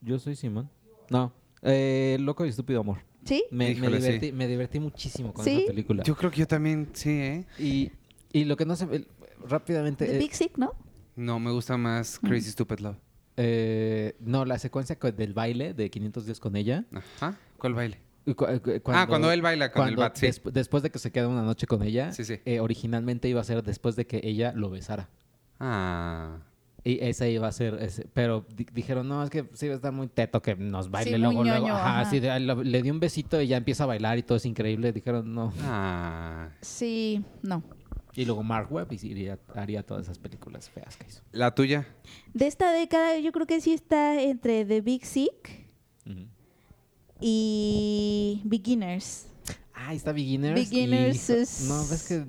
Yo soy Simón. No, eh, Loco y Estúpido Amor. ¿Sí? Me, me, divertí, me divertí muchísimo con esa película. Yo creo que yo también, sí, ¿eh? Y, y lo que no sé. Rápidamente. The eh, Big Sick, ¿no? No, me gusta más Crazy Stupid Love. Eh, no, la secuencia del baile de 500 días con ella. Ajá. ¿Cuál baile? Eh, ah, cuando él baila con el bat, sí. después de que se queda una noche con ella, eh, originalmente iba a ser después de que ella lo besara. Ah. Y esa iba a ser, ese, pero dijeron, no, es que sí va a estar muy teto que nos baile luego, luego. Ajá, Sí, le dio un besito y ya empieza a bailar y todo es increíble. Dijeron, no. Ah. Sí, no. Y luego Mark Webb iría, haría todas esas películas feas que hizo. ¿La tuya? De esta década yo creo que sí está entre The Big Sick y Beginners. Ah, está Beginners. Beginners es... No, ves que...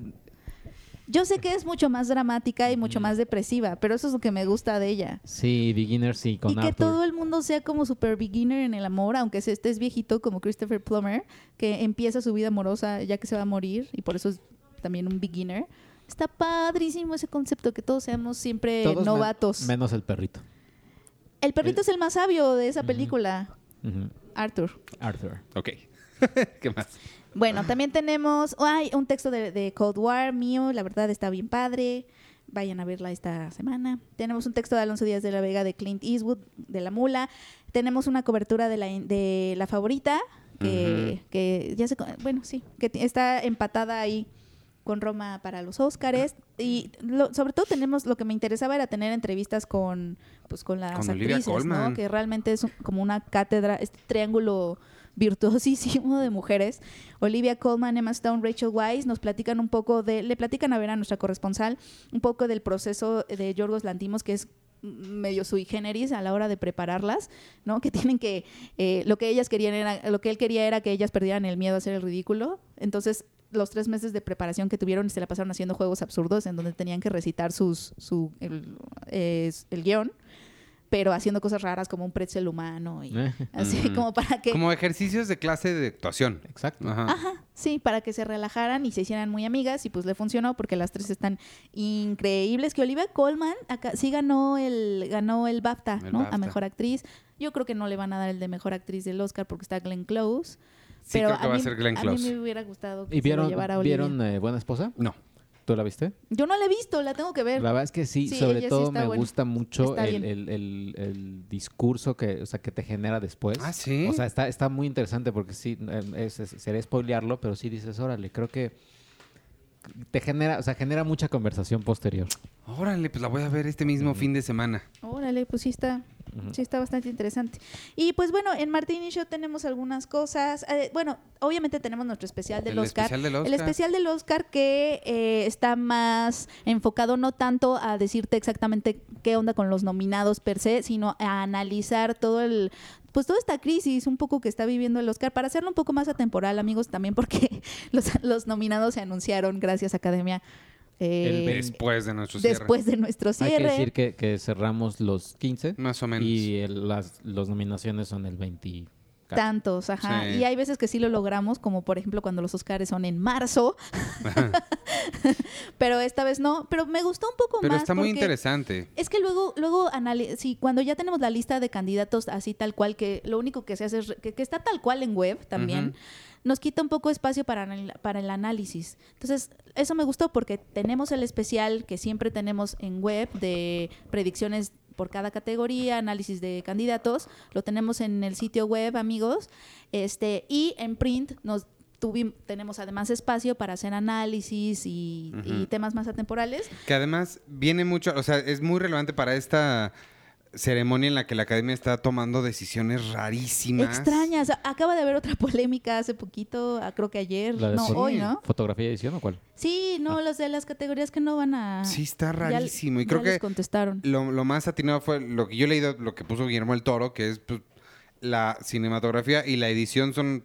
Yo sé que es mucho más dramática y mucho más depresiva, pero eso es lo que me gusta de ella. Sí, Beginners sí, con Y que todo el mundo sea como super beginner en el amor, aunque estés viejito como Christopher Plummer, que empieza su vida amorosa ya que se va a morir y por eso es también un beginner. Está padrísimo ese concepto, que todos seamos siempre novatos. menos el perrito. El perrito es el más sabio de esa película. Arthur. Arthur. Ok. ¿Qué más? Bueno, también tenemos oh, hay un texto de, de Cold War mío, la verdad está bien padre. Vayan a verla esta semana. Tenemos un texto de Alonso Díaz de la Vega de Clint Eastwood, de La Mula. Tenemos una cobertura de la, de la favorita, que, que ya se... Bueno, sí, que está empatada ahí con Roma para los Óscares. Y lo- sobre todo tenemos, lo que me interesaba era tener entrevistas con, pues, con las Con actrices. ¿no? Que realmente es un- como una cátedra, este triángulo virtuosísimo de mujeres. Olivia Colman, Emma Stone, Rachel Weisz nos platican un poco de, le platican a ver a nuestra corresponsal, un poco del proceso de Yorgos Lantimos, que es medio sui generis a la hora de prepararlas, ¿no? Que tienen que, eh, lo que ellas querían era, lo que él quería era que ellas perdieran el miedo a hacer el ridículo. Entonces, los tres meses de preparación que tuvieron se la pasaron haciendo juegos absurdos en donde tenían que recitar sus, su, el, eh, el guion, pero haciendo cosas raras como un pretzel humano y Eh, así Ujú. como para que Como ejercicios de clase de actuación. Exacto. Ajá. Ajá, sí, para que se relajaran y se hicieran muy amigas y pues le funcionó porque las tres están increíbles. Que Olivia Colman acá, sí ganó el ganó el BAFTA, El ¿no? BAFTA. A mejor actriz. Yo creo que no le van a dar el de mejor actriz del Oscar porque está Glenn Close. Sí, pero creo que va a mí- ser Glenn A mí Close. me hubiera gustado que ¿Y se lo vieron, llevara Olivia. ¿vieron eh, Buena Esposa? No. ¿Tú la viste? Yo no la he visto, la tengo que ver. La verdad es que sí, Sí, sobre sí todo me buena. gusta mucho el, el- el- el discurso que, o sea, que te genera después. Ah, ¿sí? O sea, está, está muy interesante porque sí, eh, es, es- sería spoilearlo, pero sí dices, órale, creo que te genera, o sea, genera mucha conversación posterior. Órale, pues la voy a ver este mismo fin de semana. Órale, pues sí está, sí está bastante interesante. Y pues bueno, en Martín y Show tenemos algunas cosas. Eh, bueno, obviamente tenemos nuestro especial del El Oscar. especial del El Oscar. especial del Oscar que eh, está más enfocado no tanto a decirte exactamente qué onda con los nominados per se, sino a analizar todo el pues toda esta crisis un poco que está viviendo el Oscar para hacerlo un poco más atemporal, amigos, también porque los, los nominados se anunciaron gracias Academia eh, El Después de nuestro cierre. después de nuestro Hay cierre. que decir que, que cerramos los 15 Más o menos. y el- las los nominaciones son el 20. Tantos, ajá. Sí. Y hay veces que sí lo logramos, como por ejemplo cuando los Oscars son en marzo. pero esta vez no. Pero me gustó un poco Pero más. está muy interesante. Es que luego, luego sí, cuando ya tenemos la lista de candidatos así tal cual, que lo único que se hace es que, que está tal cual en web también. Nos quita un poco espacio para, para el análisis. Entonces, eso me gustó porque tenemos el especial que siempre tenemos en web de predicciones por cada categoría, análisis de candidatos. Lo tenemos en el sitio web, amigos. Este, y en print nos tuvim- tenemos además espacio para hacer análisis y, y temas más atemporales. Que además viene mucho, o sea, es muy relevante para esta ceremonia en la que la academia está tomando decisiones rarísimas. Extrañas. Acaba de haber otra polémica hace poquito, ah, creo que ayer. La de No, hoy, ¿no? ¿Fotografía y edición o cuál? Sí, no, los de las categorías que no van a... Sí, está ya- rarísimo. y ya creo les que contestaron. lo, lo más atinado fue lo que yo he leído, lo que puso Guillermo el Toro, que es pues, la cinematografía y la edición son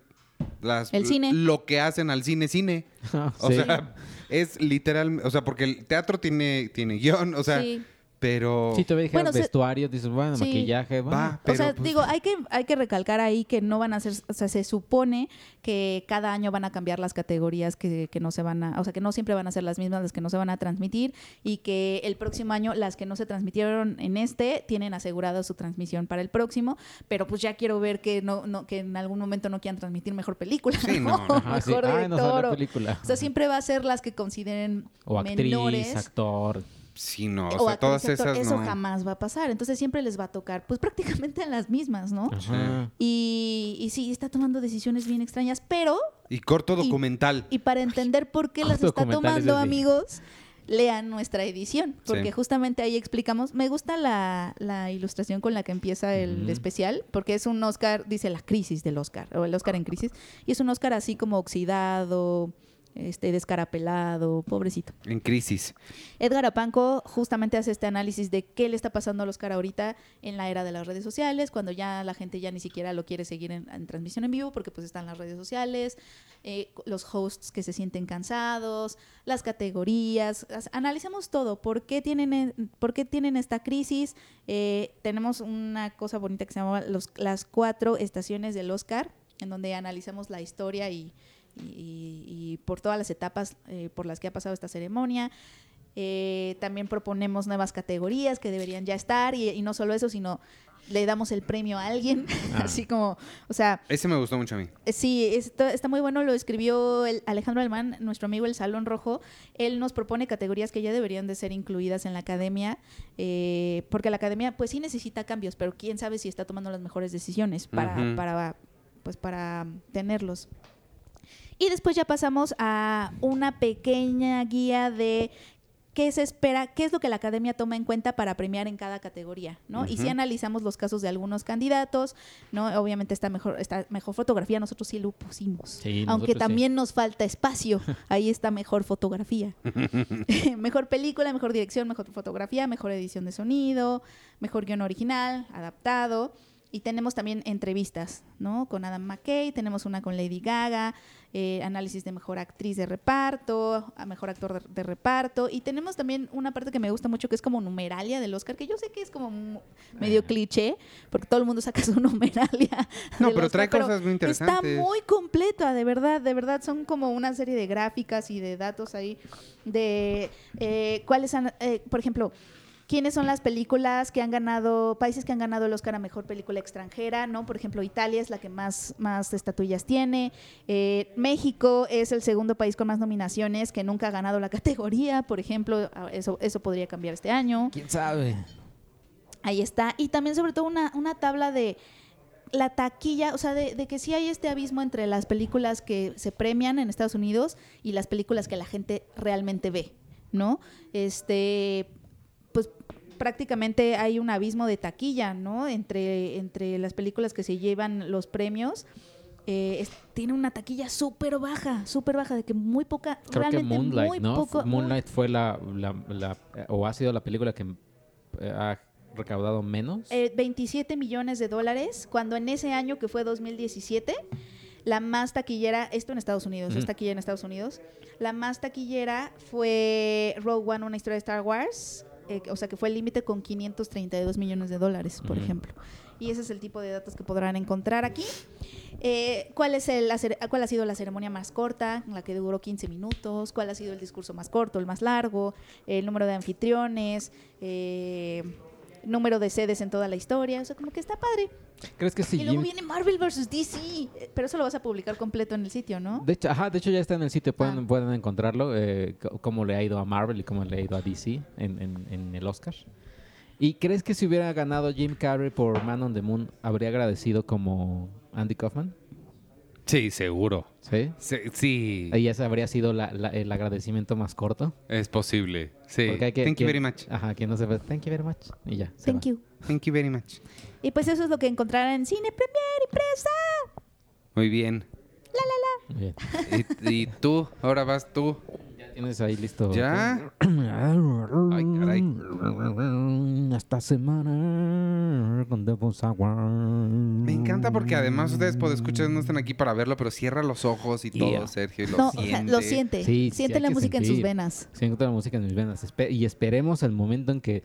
las El cine. lo que hacen al cine cine. O Sí. sea, es literal, o sea, porque el teatro tiene, tiene guion, o sea, sí. Pero Si todavía dijeras Bueno, se- vestuario, dices, bueno, Sí. maquillaje, bueno. va, o pero sea, pues, digo, hay que, hay que recalcar ahí que no van a ser, o sea, se supone que cada año van a cambiar las categorías que, que no se van a, o sea, que no siempre van a ser las mismas las que no se van a transmitir y que el próximo año las que no se transmitieron en este tienen asegurada su transmisión para el próximo, pero pues ya quiero ver que no, no que en algún momento no quieran transmitir mejor película, Sí, ¿no? no, no. Ajá, sí. mejor Ay, no salió director o- película. O sea, siempre va a ser las que consideren O actriz, menores. actor. Sí, no, o, o sea, todas esas eso no. jamás va a pasar. Entonces siempre les va a tocar, pues prácticamente a las mismas, ¿no? Ajá. Y, y sí, está tomando decisiones bien extrañas, pero, Y corto documental. y para entender por qué las está tomando, amigos, lean nuestra edición, porque Sí. justamente ahí explicamos, me gusta la, la ilustración con la que empieza el especial, porque es un Oscar, dice la crisis del Oscar, o el Oscar en crisis, y es un Oscar así como oxidado, este descarapelado, pobrecito. En crisis. Edgar Apanco justamente hace este análisis de qué le está pasando al Oscar ahorita en la era de las redes sociales, cuando ya la gente ya ni siquiera lo quiere seguir en, en transmisión en vivo porque pues están las redes sociales, eh, los hosts que se sienten cansados, las categorías, as- analizamos todo, por qué tienen, e- por qué tienen esta crisis. Eh, tenemos una cosa bonita que se llama los, las cuatro estaciones del Oscar, en donde analizamos la historia y, y- y por todas las etapas eh, por las que ha pasado esta ceremonia. Eh, también proponemos nuevas categorías que deberían ya estar y, y no solo eso, sino le damos el premio a alguien, Ah. así como, o sea, Ese me gustó mucho a mí. eh, Sí, está, está muy bueno, lo escribió el Alejandro Alemán, nuestro amigo el Salón Rojo. Él nos propone categorías que ya deberían de ser incluidas en la academia, eh, porque la academia pues sí necesita cambios, pero quién sabe si está tomando las mejores decisiones para, Ujú. para, pues, para tenerlos. Y después ya pasamos a una pequeña guía de qué se espera, qué es lo que la academia toma en cuenta para premiar en cada categoría, ¿no? Y si analizamos los casos de algunos candidatos, ¿no? Obviamente está mejor, está mejor fotografía, nosotros sí lo pusimos. Sí, Aunque sí. también nos falta espacio, ahí está mejor fotografía. mejor película, mejor dirección, mejor fotografía, mejor edición de sonido, mejor guion original, adaptado. Y tenemos también entrevistas, ¿no? Con Adam McKay, tenemos una con Lady Gaga, eh, análisis de mejor actriz de reparto, a mejor actor de, de reparto. Y tenemos también una parte que me gusta mucho, que es como numeralia del Oscar, que yo sé que es como medio cliché, porque todo el mundo saca su numeralia. No, pero Oscar, trae cosas muy Está interesantes. muy completa, de verdad, de verdad. Son como una serie de gráficas y de datos ahí de eh, cuáles han, eh, por ejemplo, quiénes son las películas que han ganado, países que han ganado el Oscar a Mejor Película Extranjera, ¿no? Por ejemplo, Italia es la que más, más estatuillas tiene. Eh, México es el segundo país con más nominaciones que nunca ha ganado la categoría, por ejemplo. Eso, eso podría cambiar este año. ¿Quién sabe? Ahí está. Y también sobre todo una, una tabla de la taquilla, o sea, de, de que sí hay este abismo entre las películas que se premian en Estados Unidos y las películas que la gente realmente ve, ¿no? Este, pues prácticamente hay un abismo de taquilla, ¿no? Entre, entre las películas que se llevan los premios. Eh, es- tiene una taquilla súper baja, súper baja, de que muy poca, Creo que realmente Moonlight, muy ¿no? poco. Moonlight fue la, la- la- o ha sido la película que eh, ha recaudado menos. eh, 27 millones de dólares, cuando en ese año que fue 2017, la más taquillera, esto en Estados Unidos, Ujú. es taquilla en Estados Unidos, la más taquillera fue Rogue One, una historia de Star Wars, eh, o sea que fue el límite con 532 millones de dólares, por ejemplo. Y ese es el tipo de datos que podrán encontrar aquí. Eh, ¿cuál, es el, la ¿Cuál ha sido la ceremonia más corta, en la que duró 15 minutos? ¿Cuál ha sido el discurso más corto, el más largo? El número de anfitriones, eh, número de sedes en toda la historia. O sea, como que está padre. ¿Crees que si y luego viene Marvel vs. DC. eh, Pero eso lo vas a publicar completo en el sitio, ¿no? De hecho, ajá, de hecho ya está en el sitio, pueden, Ah. pueden encontrarlo, eh, cómo le ha ido a Marvel y cómo le ha ido a DC en, en- en el Oscar. ¿Y crees que si hubiera ganado Jim Carrey por Man on the Moon, habría agradecido como Andy Kaufman? Sí, seguro. ¿Sí? Sí, sí, Y ese habría sido la- la- el agradecimiento más corto. es posible. Sí. Hay que- Thank you very much. Ajá, quien no sepa, thank you very much. Y ya. se Thank va. you. Thank you very much. Y pues eso es lo que encontrarán en Cine Premier y Presa. Muy bien. Muy bien. ¿Y, y tú? Ahora vas tú. Tienes ahí listo. ¿Ya? Ay, caray. Esta semana con Devon's Agua. Me encanta porque además ustedes por escuchar no están aquí para verlo, pero cierra los ojos y todo, Yeah. Sergio. y Lo no, o sea, siente. lo siente. Sí, siente la música en sus venas. Siento la música en mis venas. Espe- y esperemos el momento en que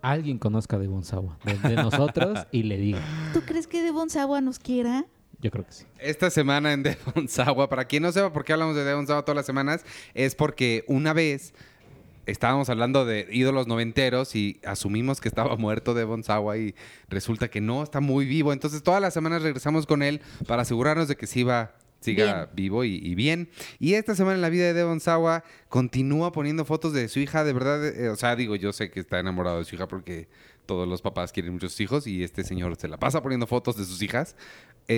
alguien conozca de Bonsawa, de, de nosotros, y le diga. ¿Tú crees que Devon Sawa nos quiera? Yo creo que sí. Esta semana en Devon Sawa, para quien no sepa por qué hablamos de Devon Sawa todas las semanas, es porque una vez estábamos hablando de ídolos noventeros y asumimos que estaba muerto Devon Sawa y resulta que no, está muy vivo. Entonces todas las semanas regresamos con él para asegurarnos de que sí va siga vivo y, y bien. Y esta semana en la vida de Devon Sawa continúa poniendo fotos de su hija, de verdad, eh, o sea, digo, yo sé que está enamorado de su hija porque todos los papás quieren muchos hijos y este señor se la pasa poniendo fotos de sus hijas,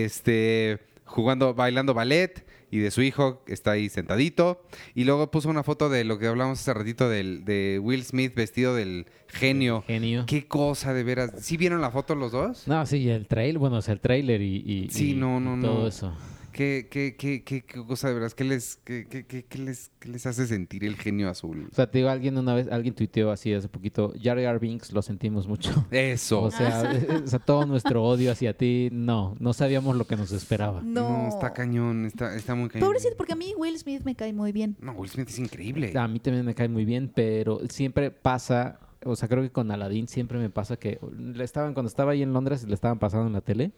este, jugando, bailando ballet y de su hijo que está ahí sentadito. Y luego puso una foto de lo que hablamos hace ratito del, de Will Smith vestido del genio. Genio. Qué cosa, de veras. ¿Sí vieron la foto los dos? No, sí, el trailer, bueno, o sea, el trailer y, y- Sí, y- no, no, y todo no. eso. ¿Qué, qué, qué, qué, qué cosa de veras? ¿Qué les, qué, qué, qué- qué les, qué les hace sentir el genio azul? O sea, te digo, alguien una vez, alguien tuiteó así hace poquito, Jar Jar Binks lo sentimos mucho. Eso. O sea, eh, o sea, todo nuestro odio hacia ti, no, no sabíamos lo que nos esperaba. no. No. está cañón, está, está muy cañón. Pobrecito, porque a mí Will Smith me cae muy bien. No, Will Smith es increíble. A mí también me cae muy bien, pero siempre pasa, o sea, creo que con Aladdin siempre me pasa que le estaban, cuando estaba ahí en Londres, le estaban pasando en la tele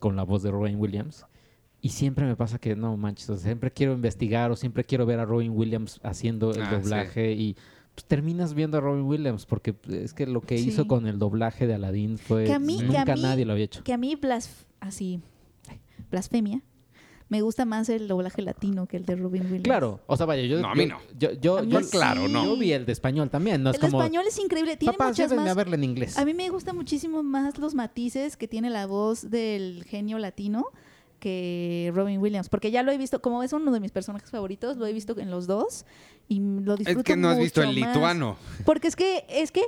con la voz de Robin Williams. Y siempre me pasa que no manches, o sea, siempre quiero investigar o siempre quiero ver a Robin Williams haciendo el Ah, doblaje y pues, terminas viendo a Robin Williams porque es que lo que Sí. hizo con el doblaje de Aladdin fue Que a mí- que nunca a mí- nadie lo había hecho. Que a mí, blas así, blasfemia, me gusta más el doblaje latino que el de Robin Williams. Claro, o sea, vaya, yo No, a mí yo- no. Yo, yo, A mí yo- sí. Claro, no. Yo vi el de español también, no es el como español es increíble, tiene papás, muchas más... a verla en inglés. A mí me gusta muchísimo más los matices que tiene la voz del genio latino que Robin Williams, porque ya lo he visto, como es uno de mis personajes favoritos, lo he visto en los dos y lo disfruto Es que no has visto el más. lituano. Porque es que, es que,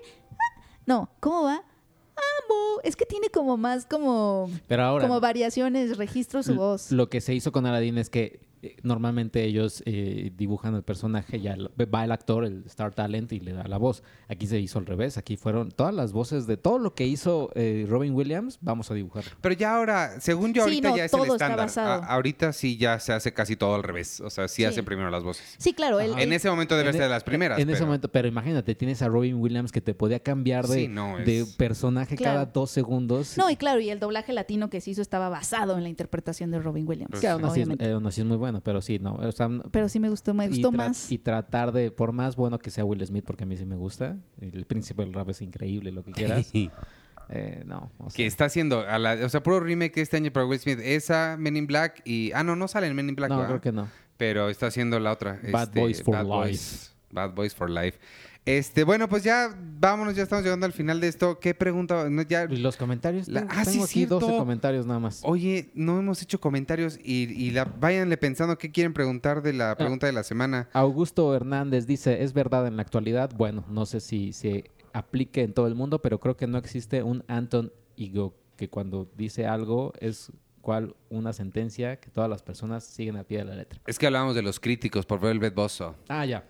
no, ¿cómo va? Amo, es que tiene como más como, Pero ahora como variaciones, registro su voz. Lo que se hizo con Aladdin es que normalmente ellos eh, dibujan el personaje, ya va el actor, el Star Talent y le da la voz. Aquí se hizo al revés, aquí fueron todas las voces de todo lo que hizo eh, Robin Williams, vamos a dibujarlo. Pero ya ahora, según yo, Sí, ahorita no, ya es el estándar. A- ahorita sí ya se hace casi todo al revés. O sea, sí, Sí. hace primero las voces. Sí, claro. En ese momento debe ser de las primeras. En ese pero- momento, pero imagínate, tienes a Robin Williams que te podía cambiar de, Sí, no, es- de personaje Claro. cada dos segundos. No, y claro, y el doblaje latino que se hizo estaba basado en la interpretación de Robin Williams. Pues así, es, eh, aún así es muy bueno, pero sí, no. o sea, Pero sí me gustó, me gustó más. Y tratar de, por más bueno que sea Will Smith, porque a mí sí me gusta, el príncipe del rap es increíble, lo que quieras. eh, no, o sea, que está haciendo, a la- o sea, puro remake este año para Will Smith. Esa, Men in Black y... Ah, no, no sale en Men in Black, no, ¿verdad? creo que no. Pero está haciendo la otra. Bad este, Boys for Bad Life. Boys. Bad Boys for Life. Este, bueno, pues ya vámonos, ya estamos llegando al final de esto. ¿Qué pregunta? No, ya, ¿Y los comentarios? La- Tengo- ah, sí, Tengo aquí 12 cierto. comentarios nada más. Oye, no hemos hecho comentarios y, y la, váyanle pensando qué quieren preguntar de Ah. la pregunta de la semana. Augusto Hernández dice, ¿es verdad en la actualidad? Bueno, no sé si se aplique en todo el mundo, pero creo que no existe un Anton Ego que cuando dice algo es cual una sentencia que todas las personas siguen a pie de la letra. Es que hablábamos de los críticos por Velvet Bosso. Ah, ya.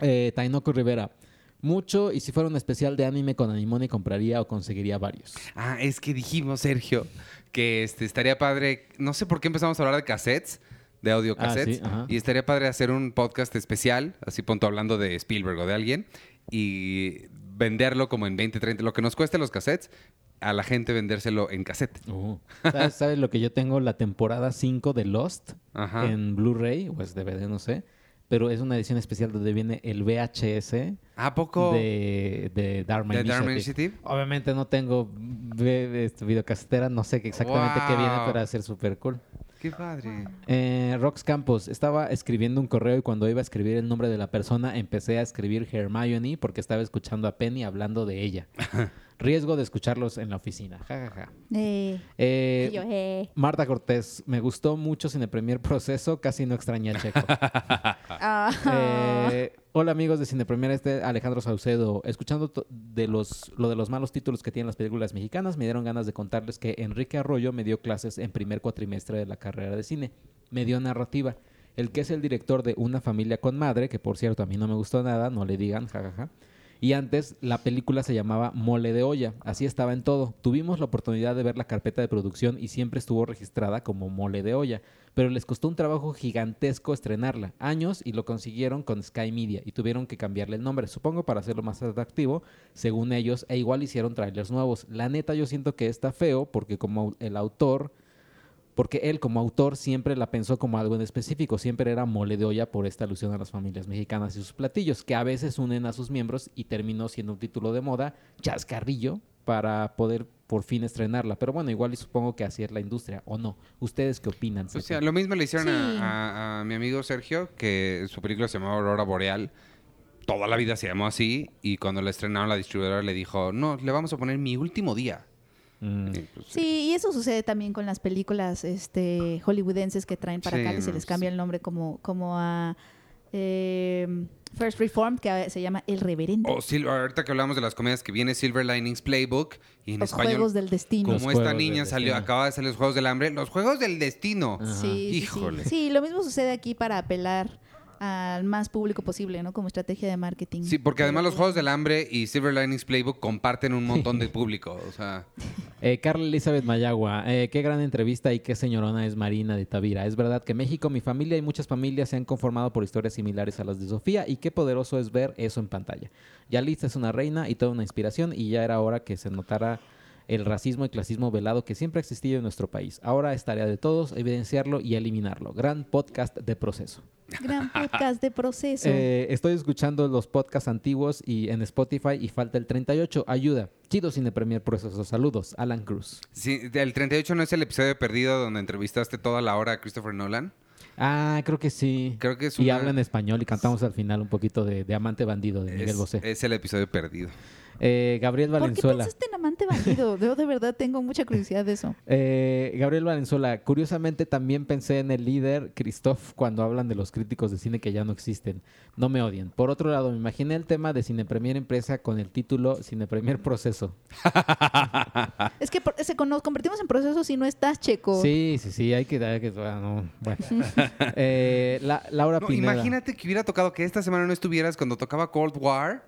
Eh, Tainoco Rivera. Mucho, y si fuera un especial de anime con Animoni, compraría o conseguiría varios. Ah, es que dijimos, Sergio, que este, estaría padre. No sé por qué empezamos a hablar de cassettes, de audio Ah, cassettes. sí, y estaría padre hacer un podcast especial, así punto hablando de Spielberg o de alguien, y venderlo como en 20, 30, lo que nos cueste los cassettes, a la gente vendérselo en cassette. ¿Sabes, sabes lo que yo tengo? La temporada 5 de Lost Ajá. en Blu-ray, o es DVD, no sé. Pero es una edición especial donde viene el VHS ¿A poco? de, de Dharma ¿De Dharma Initiative. Obviamente no tengo este, videocasetera, no sé exactamente qué viene, Wow. pero va a ser súper cool. Qué padre. Eh, Rox Campos, estaba escribiendo un correo y cuando iba a escribir el nombre de la persona empecé a escribir Hermione porque estaba escuchando a Penny hablando de ella. Riesgo de escucharlos en la oficina. Ja, ja, ja. Eh, Eh, yo, eh. Marta Cortés, me gustó mucho sin el primer proceso, casi no extrañé a Checo. Eh, hola amigos de Cine Premier, este Alejandro Saucedo. Escuchando to- de los, lo de los malos títulos que tienen las películas mexicanas, me dieron ganas de contarles que Enrique Arroyo me dio clases en primer cuatrimestre de la carrera de cine. Me dio narrativa. El que es el director de Una familia con madre, que por cierto a mí no me gustó nada, no le digan, jajaja. Y antes la película se llamaba Mole de olla, así estaba en todo. Tuvimos la oportunidad de ver la carpeta de producción y siempre estuvo registrada como Mole de olla, pero les costó un trabajo gigantesco estrenarla, años y lo consiguieron con Sky Media y tuvieron que cambiarle el nombre, supongo para hacerlo más atractivo, según ellos, e igual hicieron trailers nuevos. La neta yo siento que está feo porque como el autor porque él como autor siempre la pensó como algo en específico, siempre era mole de olla por esta alusión a las familias mexicanas y sus platillos, que a veces unen a sus miembros y terminó siendo un título de moda, chascarrillo, para poder por fin estrenarla. Pero bueno, igual y supongo que así es la industria, ¿o no? ¿Ustedes qué opinan? O sea, lo mismo le hicieron a- Sí. a, a mi amigo Sergio, que su película se llamaba Aurora Boreal. Toda la vida se llamó así y cuando la estrenaron la distribuidora le dijo, no, le vamos a poner mi último día. Mm. Y, pues, Sí, y eso sucede también con las películas este, hollywoodenses que traen para Sí, acá, que se no, les cambia el nombre como, como a eh, First Reformed, que se llama El Reverendo. O Sil- ahorita que hablamos de las comedias que viene Silver Linings Playbook y en Los español, Juegos del Destino. como Los esta niña salió, acaba de salir los Juegos del Hambre, los Juegos del Destino. Sí, sí, sí. Híjole. Sí, lo mismo sucede aquí para apelar al más público posible, ¿no? Como estrategia de marketing. Sí, porque además los Juegos del Hambre y Silver Linings Playbook comparten un montón de público. O sea, Eh, Carla Elizabeth Mayagua, eh, qué gran entrevista y qué señorona es Marina de Tavira. Es verdad que México, mi familia y muchas familias se han conformado por historias similares a las de Sofía y qué poderoso es ver eso en pantalla. Yalitza es una reina y toda una inspiración y ya era hora que se notara el racismo y clasismo velado que siempre ha existido en nuestro país. Ahora es tarea de todos evidenciarlo y eliminarlo. Gran podcast de proceso. Gran podcast de proceso. Eh, estoy escuchando los podcasts antiguos y en Spotify y falta el 38. Ayuda. Chido Cine Premier Proceso. Saludos. Alan Cruz. Sí, el 38 no es el episodio perdido donde entrevistaste toda la hora a Christopher Nolan. Ah, creo que sí. Creo que es Y habla en español y cantamos al final un poquito de, de Amante Bandido de Miguel es, Bosé. es el episodio perdido. Eh, Gabriel ¿Por qué Valenzuela. pensaste en amante bandido? Yo de verdad tengo mucha curiosidad de eso. Eh, Gabriel Valenzuela, curiosamente también pensé en el líder Christoph cuando hablan de los críticos de cine que ya no existen. No me odien. Por otro lado, me imaginé el tema de Cine Premier Empresa con el título Cine Premier Proceso. Es que por- se con- nos convertimos en proceso si no estás, Checo. Sí, sí, sí, hay que... Hay que ah, no, bueno. Eh, la- Laura No, Pineda. imagínate que hubiera tocado que esta semana no estuvieras cuando tocaba Cold War.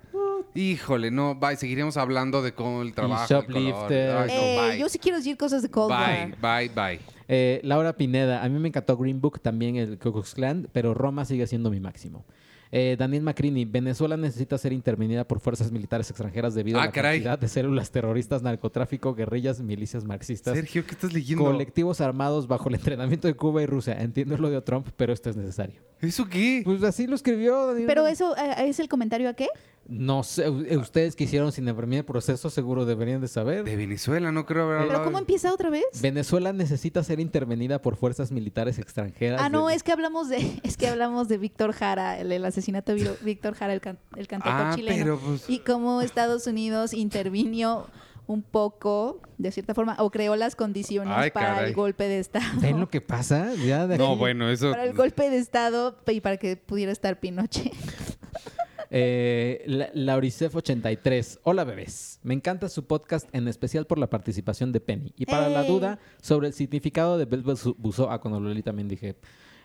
Híjole, no, bye, seguiríamos hablando de cómo el trabajo. el color. Shoplifter. Ay, no, Eh, bye. yo sí quiero decir cosas de Cold Bye, War. bye, bye. Eh, Laura Pineda, a mí me encantó Green Book, también el Ku Klux Klan, pero Roma sigue siendo mi máximo. Eh, Daniel Macrini, Venezuela necesita ser intervenida por fuerzas militares extranjeras debido Ah, a la caray. cantidad de células terroristas, narcotráfico, guerrillas, milicias marxistas, Sergio, ¿qué estás leyendo? colectivos armados bajo el entrenamiento de Cuba y Rusia. Entiendo lo de Trump, pero esto es necesario. ¿Eso qué? Pues así lo escribió Daniel. Pero eso eh, es el comentario a qué? No sé, u- ustedes que hicieron sin el proceso seguro deberían de saber. De Venezuela, no creo haber ¿Pero cómo empieza otra vez? Venezuela necesita ser intervenida por fuerzas militares extranjeras. Ah, no, de- es que hablamos de es que hablamos de Víctor Jara, el, el asesinato de Víctor Jara, el, can- el cantautor Ah, chileno. pero pues... Y cómo Estados Unidos intervino un poco, de cierta forma, o creó las condiciones Ay, para caray. el golpe de Estado. ¿Ven lo que pasa? Ya de No, aquí- bueno, eso... Para el golpe de Estado y para que pudiera estar Pinochet. Eh, La- Lauricef83. Hola, bebés. Me encanta su podcast, en especial por la participación de Penny. Y para la duda sobre el significado de Bel Buzo, ah, cuando lo leí también dije.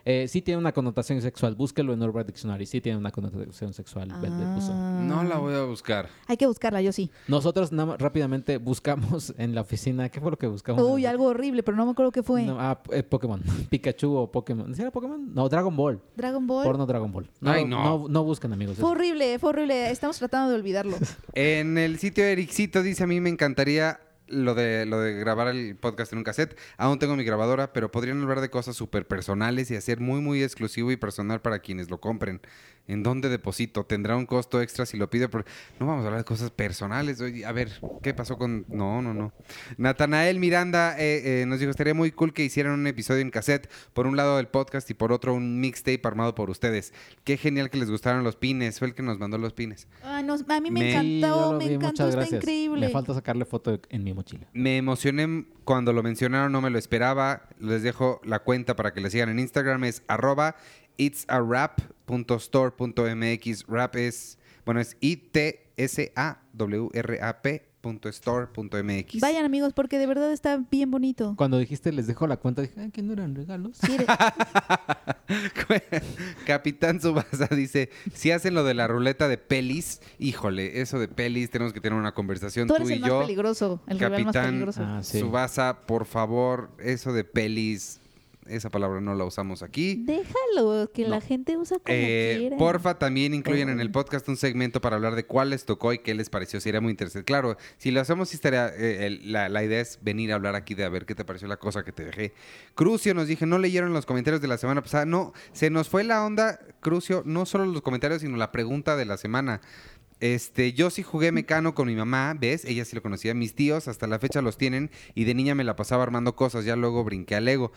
Eh, sí tiene una connotación sexual. Búsquelo en Urban Dictionary. Sí tiene una connotación sexual. Velvet. Ah. No la voy a buscar. Hay que buscarla, yo sí. Nosotros rápidamente buscamos en la oficina. ¿Qué fue lo que buscamos? Uy, algo horrible, pero no me acuerdo qué fue. No, ah, eh, Pokémon. Pikachu o Pokémon. ¿Sí era Pokémon? No, Dragon Ball. Dragon Ball. Porno Dragon Ball. No, Ay, no. no. no, busquen, amigos. Fue horrible, fue horrible. Estamos tratando de olvidarlo. En el sitio Ericito dice, a mí me encantaría lo de, lo de grabar el podcast en un cassette. Aún tengo mi grabadora, pero podrían hablar de cosas súper personales y hacer muy, muy exclusivo y personal para quienes lo compren. ¿En dónde deposito? ¿Tendrá un costo extra si lo pido? Por... No vamos a hablar de cosas personales. Oye, a ver, ¿qué pasó con...? No, no, no. Natanael Miranda eh, eh, nos dijo, estaría muy cool que hicieran un episodio en cassette. Por un lado el podcast y por otro un mixtape armado por ustedes. Qué genial que les gustaron los pines. Fue el que nos mandó los pines. Ah, no, a mí me, encantó, me vi, encantó, muchas está gracias. increíble. Me falta sacarle foto en mi mochila. Me emocioné cuando lo mencionaron, no me lo esperaba. Les dejo la cuenta para que le sigan en Instagram. Es arroba itsarap.store.mx. Rap es, bueno, es Vayan amigos, porque de verdad está bien bonito. Cuando dijiste les dejo la cuenta, dije, "Ay, que no eran regalos. Sí, Capitán Subasa dice, si hacen lo de la ruleta de pelis, híjole, eso de pelis, tenemos que tener una conversación tú tú, eres y el más yo. peligroso, el rival más Capitán peligroso. Ah, sí. Subasa, por favor, eso de pelis, esa palabra no la usamos aquí. Déjalo, que la gente usa como Eh, quiera. porfa, también incluyen en el podcast un segmento para hablar de cuál les tocó y qué les pareció. Sería muy interesante. Claro, si lo hacemos, estaría. eh, el- la, la idea es venir a hablar aquí de a ver qué te pareció la cosa que te dejé. Crucio nos dije, no leyeron los comentarios de la semana pasada. No, se nos fue la onda, Crucio, no solo los comentarios, sino la pregunta de la semana. Este, yo sí jugué mecano con mi mamá, ¿ves? Ella sí lo conocía. Mis tíos hasta la fecha los tienen y de niña me la pasaba armando cosas, ya luego brinqué al Lego.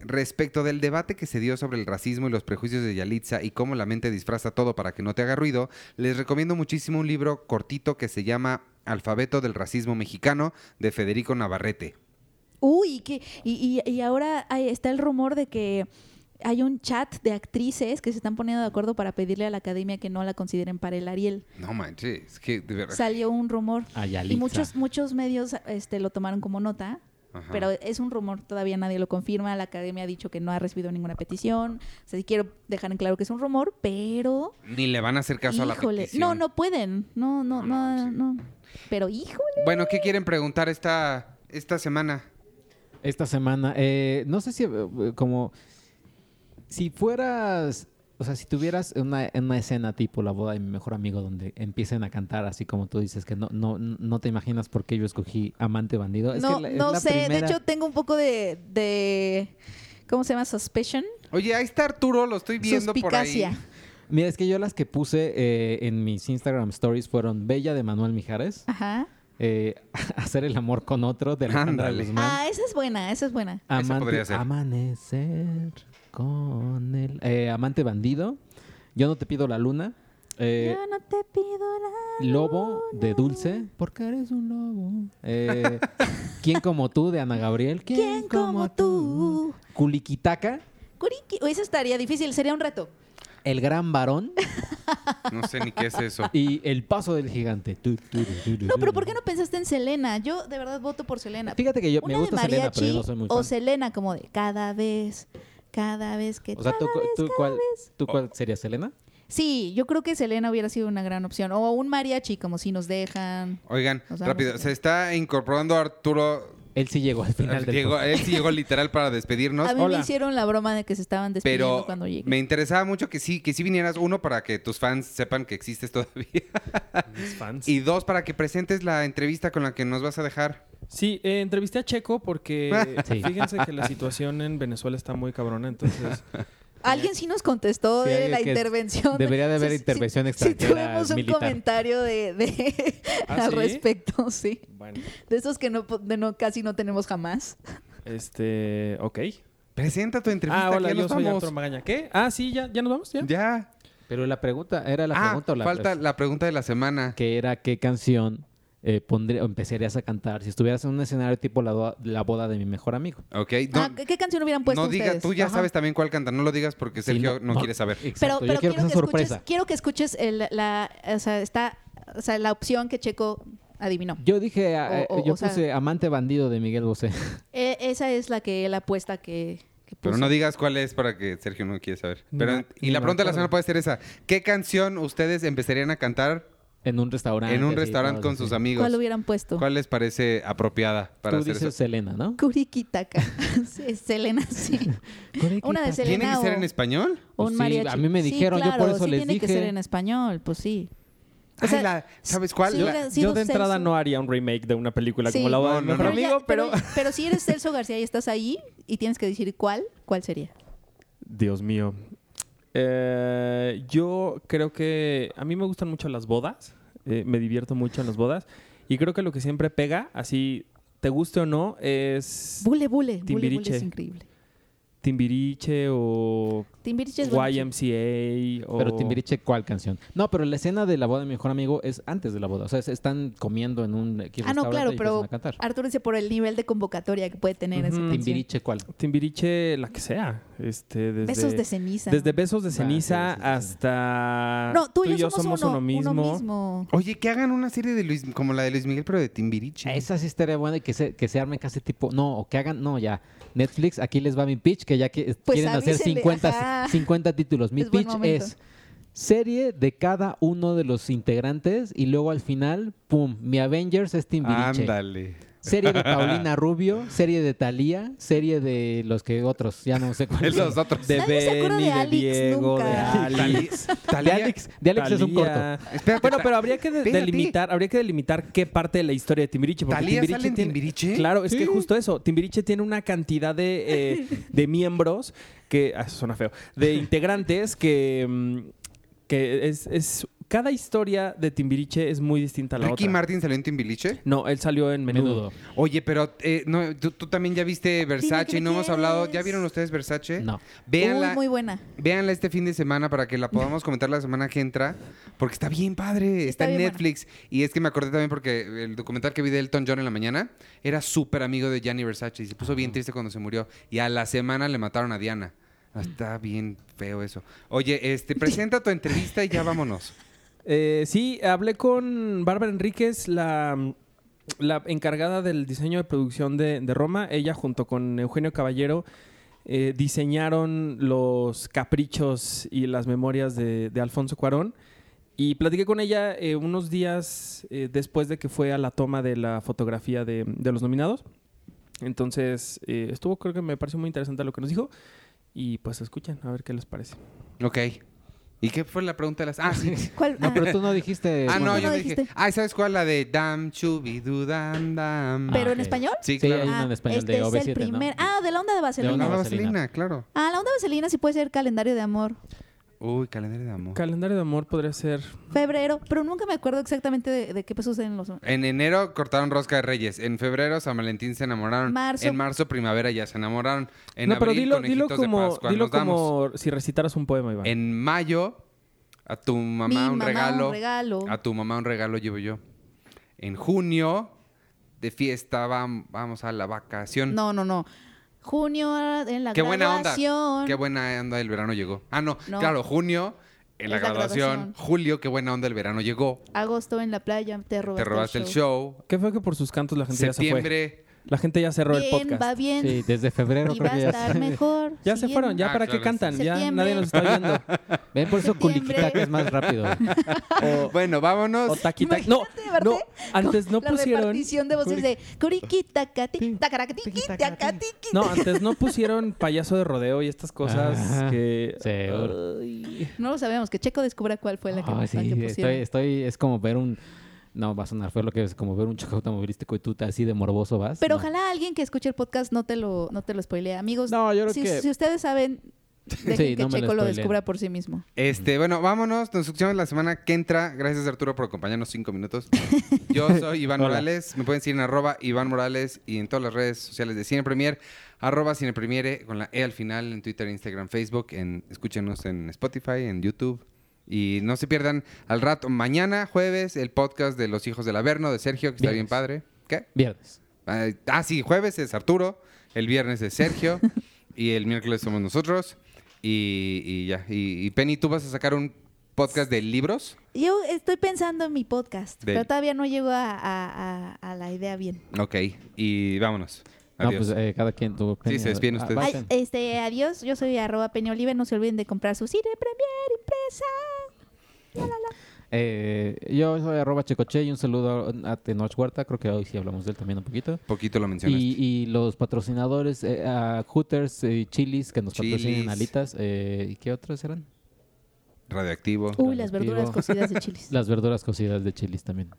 Respecto del debate que se dio sobre el racismo y los prejuicios de Yalitza y cómo la mente disfraza todo para que no te haga ruido, les recomiendo muchísimo un libro cortito que se llama Alfabeto del Racismo Mexicano de Federico Navarrete. Uy, que, y, y, y ahora hay- está el rumor de que hay un chat de actrices que se están poniendo de acuerdo para pedirle a la academia que no la consideren para el Ariel. No manches, es que de verdad. Salió un rumor. A Y Yalitza. muchos, muchos medios este, lo tomaron como nota. Ajá. Pero es un rumor, todavía nadie lo confirma. La academia ha dicho que no ha recibido ninguna petición. O sea, sí quiero dejar en claro que es un rumor, pero. Ni le van a hacer caso a la híjole. petición. No, no pueden. No, no, No, no, sí. no. Pero híjole. Bueno, ¿qué quieren preguntar esta, esta semana? Esta semana, eh, no sé si eh, como si fueras o sea, si tuvieras una, una escena tipo la boda de mi mejor amigo donde empiecen a cantar así como tú dices, que no, no, no te imaginas por qué yo escogí Amante Bandido. Es no, que la- es no la sé, de hecho tengo un poco de, de ¿cómo se llama? Suspicion. Oye, ahí está Arturo, lo estoy viendo por ahí. Suspicacia. Mira, es que yo las que puse eh, en mis Instagram stories fueron Bella de Manuel Mijares, Ajá. eh, Hacer el amor con otro de Alejandra. Guzmán. Ah, esa es buena, esa es buena. Esa podría ser. Amanecer con el... eh, Amante Bandido, Yo no te pido la luna, eh, Yo no te pido la Lobo de Dulce, porque eres un lobo. Eh, ¿Quién como tú de Ana Gabriel? ¿Quién como tú? Culiquitaca, Curiki. Eso estaría difícil, sería un reto. El Gran Varón No sé ni qué es eso. y El Paso del Gigante. Tu, tu, tu, tu, No, pero. ¿por qué no pensaste en Selena? Yo de verdad voto por Selena. Fíjate que yo me Una gusta de Selena, pero yo no soy muy o fan. Selena como de cada vez, cada vez que O sea, ¿tú, vez, tú cuál, vez. ¿tú cuál sería Selena? Sí, yo creo que Selena hubiera sido una gran opción. O un mariachi, como si nos dejan. Oigan, O sea, rápido, no sé. se está incorporando Arturo. Él sí llegó al final del Llegó, él sí llegó literal para despedirnos. A mí me hicieron la broma de que se estaban despidiendo Pero cuando llegué. me interesaba mucho que sí, que sí vinieras, uno, para que tus fans sepan que existes todavía. Mis fans. Y dos, para que presentes la entrevista con la que nos vas a dejar. Sí, eh, entrevisté a Checo porque Sí. fíjense que la situación en Venezuela está muy cabrona, entonces Alguien sí nos contestó Sí, de la intervención. debería de haber intervención Sí extranjera tuvimos un militar. comentario de, de- ¿Ah, al sí? respecto, sí. bueno, De esos que no, po- de no casi no tenemos jamás. este, ok. Presenta tu entrevista. Ah, hola, yo nos soy vamos. Arturo Magaña. ¿Qué? Ah, sí, ya, ya nos vamos, ya. Ya. Pero la pregunta, ¿era la ah, pregunta o la falta la pregunta de la semana. que era qué canción eh, pondría, o empezarías a cantar si estuvieras en un escenario tipo la, do- la boda de mi mejor amigo? Ok. No, Ah, ¿qué, canción hubieran puesto no digas, ustedes? tú ya Ajá. sabes también cuál canta. No lo digas porque Sí, Sergio no, quiere saber. Exacto, Pero, yo pero quiero quiero, que sorpresa. escuches, quiero que escuches el- la, o sea, está, o sea, la opción que Checo adivinó. Yo dije, ah, O- o- eh, yo o sea- puse Amante Bandido de Miguel Bosé. E- esa es la que él apuesta que, que Pero no digas cuál es para que Sergio no quiere saber. Pero, y la pregunta de la semana puede ser esa. ¿Qué canción ustedes empezarían a cantar En un restaurante. en un restaurante con sus amigos? ¿Cuál hubieran puesto? ¿Cuál les parece apropiada para Tú hacer dices eso? Selena, ¿no? Curikitaka. sí, Selena, sí. Una de ¿Tiene Selena que ser en español? o un Pues sí, mariachi. a mí me Sí, dijeron, yo por claro, eso sí les tiene que ser en español, pues sí. O Ay, sea, la- ¿Sabes cuál? sí, La- Yo de entrada Celso. no haría un remake de una película Sí. como la boda No, de mi no, mejor no. ya- amigo, pero... pero si eres Celso García y estás ahí y tienes que decir cuál, ¿cuál sería? Dios mío. Eh, yo creo que a mí me gustan mucho las bodas. eh, me divierto mucho en las bodas. Y creo que lo que siempre pega, así te guste o no, es Bule Bule. Bule Bule es increíble. Timbiriche o Timbiriche es. YMCA o... Pero Timbiriche, ¿cuál canción? No, pero la escena de la boda de mi mejor amigo es antes de la boda. O sea, se están comiendo en un Ah, no, claro, pero. Arturo dice por el nivel de convocatoria que puede tener Ujú. canción. Timbiriche, ¿cuál? Timbiriche, la que sea. Este, desde, Besos de ceniza. Desde besos de Ah, sí, ceniza sí, sí, sí. hasta... No, tú y yo, somos, uno, mismo. uno mismo. Oye, que hagan una serie de Luis, como la de Luis Miguel, pero de Timbiriche. Esa sí estaría buena y que se, que se arme casi tipo... No, o que hagan... No, ya. Netflix, aquí les va mi pitch, que ya que Pues quieren hacer avísenle, 50, ajá. 50 títulos. Mi Es pitch es serie de cada uno de los integrantes y luego al final, pum, mi Avengers es Timbiriche. Ándale. Serie de Paulina Rubio, serie de Thalía, serie de los que otros, ya no sé cuáles. Son. otros. De Nadie se acuerda Benny, de de, Alex Diego, nunca. de Alex. De Alex, de Alex es un corto. Espérate, Bueno, Ta- pero habría que de- Espérate. delimitar, habría que delimitar qué parte de la historia de Timbiriche. Porque ¿Talía Timbiriche sale en tiene- Timbiriche? Claro, es que justo eso. Timbiriche tiene una cantidad de, eh, de miembros que. ah, eso suena feo. De integrantes que. mm, que es, es. Cada historia de Timbiriche es muy distinta a la ¿Ricky otra. Martin salió en Timbiriche? No, él salió en menudo. Menudo. Oye, pero eh, no, tú, tú también ya viste Versace y no hemos hablado. ¿Ya vieron ustedes Versace? No. Uy, Véanla, muy buena. véanla este fin de semana para que la podamos comentar la semana que entra. Porque está bien padre. Está, está en Netflix. Y es que me acordé también porque el documental que vi de Elton John en la mañana era súper amigo de Gianni Versace. Y se puso bien triste cuando se murió. Y a la semana le mataron a Diana. Ah, Está bien feo eso. Oye, este, presenta tu entrevista y ya vámonos. Eh, sí, hablé con Bárbara Enríquez, la, la encargada del diseño de producción de, Roma. Ella junto con Eugenio Caballero eh, diseñaron los caprichos y las memorias de, Alfonso Cuarón. Y platiqué con ella eh, unos días después de que fue a la toma de la fotografía de, de los nominados. Entonces, estuvo, creo que me pareció muy interesante lo que nos dijo. Y pues escuchen, a ver qué les parece. Ok, ¿Y qué fue la pregunta de las.? Ah, sí. ¿Cuál? No, Ah, pero tú no dijiste. Ah, no, ¿Cuándo yo no dije. dijiste? Ah, ¿sabes cuál? La de Dam Chubidu Dam Dam. ¿Pero Ah, en español? Sí, Sí, claro. hay una en Ah, español este de es OV7, el primer. ¿no? Ah, de la onda de vaselina. onda No, la de vaselina, vaselina. claro. Ah, la onda de vaselina sí puede ser calendario de amor. Uy, calendario de amor. Calendario de amor podría ser. Febrero, pero nunca me acuerdo exactamente de, de qué sucede en los... En enero cortaron rosca de reyes. En febrero San Valentín se enamoraron. Marzo. En marzo primavera ya se enamoraron. En no, pero abril dilo, dilo conejitos de como, Pascua dilo nos damos. como si recitaras un poema, Iván. En mayo a tu mamá Mi un mamá regalo. un regalo. A tu mamá un regalo llevo yo. En junio de fiesta vam- vamos a la vacación. No, no, no. Junio en la Qué buena onda. graduación. Qué buena onda el verano llegó. Ah, no, No. claro, junio en la Es la graduación. graduación. Julio, qué buena onda el verano llegó. Agosto en la playa, te robaste, Te robaste el show. ¿Qué fue que por sus cantos la gente ya se fue? La gente ya cerró el Bien, podcast. va bien. Sí, desde febrero y creo va a que ya estar está. mejor. Ya se fueron, ya Ah, para claro, qué cantan, ya nadie nos está oyendo. Ven, por eso. Culiquitac es más rápido. O, Bueno, vámonos. o taquita. No, no, antes no la pusieron. repartición de voces de. No, antes no pusieron payaso de rodeo y estas cosas Ajá. que. Seguro. Ay. No lo sabemos, que Checo descubra cuál fue la que, sí, que pusieron. estoy, estoy, es como ver un, no va a sonar feo lo que es como ver un choque automovilístico y tú te- así de morboso vas. Pero No. ojalá alguien que escuche el podcast no te lo, no te lo spoilee. Amigos, No, yo creo si, que- si ustedes saben, dejen Sí, que no lo Checo lo descubra por sí mismo. Este, bueno, vámonos. Nos escuchamos la semana que entra. Gracias, Arturo, por acompañarnos cinco minutos. Yo soy Iván Hola. Morales. Me pueden seguir en arroba Iván Morales y en todas las redes sociales de Cine Premier. Arroba Cine Premiere con la E al final en Twitter, Instagram, Facebook. En, escúchenos en Spotify, en YouTube. Y no se pierdan al rato, mañana, jueves, el podcast de Los Hijos del Averno de Sergio, que está bien padre. ¿Qué? Viernes. Ah, Ah, sí, jueves es Arturo, el viernes es Sergio y el miércoles somos nosotros. Y, y ya. Y, y Penny, ¿tú vas a sacar un podcast de libros? Yo estoy pensando en mi podcast, Del- pero todavía no llego a, a- a- a la idea bien. Ok, y vámonos. No, Adiós. pues eh, cada quien tuvo Sí, se despiden ustedes. Ay, este, adiós, yo soy arroba Penny Olive. No se olviden de comprar su cine Premier impresa. Eh, yo soy arroba checoche y un saludo a Tenoch Huerta. Creo que hoy sí hablamos de él también un poquito. Poquito lo mencionaste. Y, y los patrocinadores, eh, a Hooters y Chilis, que nos patrocinan Chili's. alitas. Eh, ¿Y qué otros eran? Radioactivo. Uy, las Radioactivo. verduras cocidas de chilis. Las verduras cocidas de Chilis también.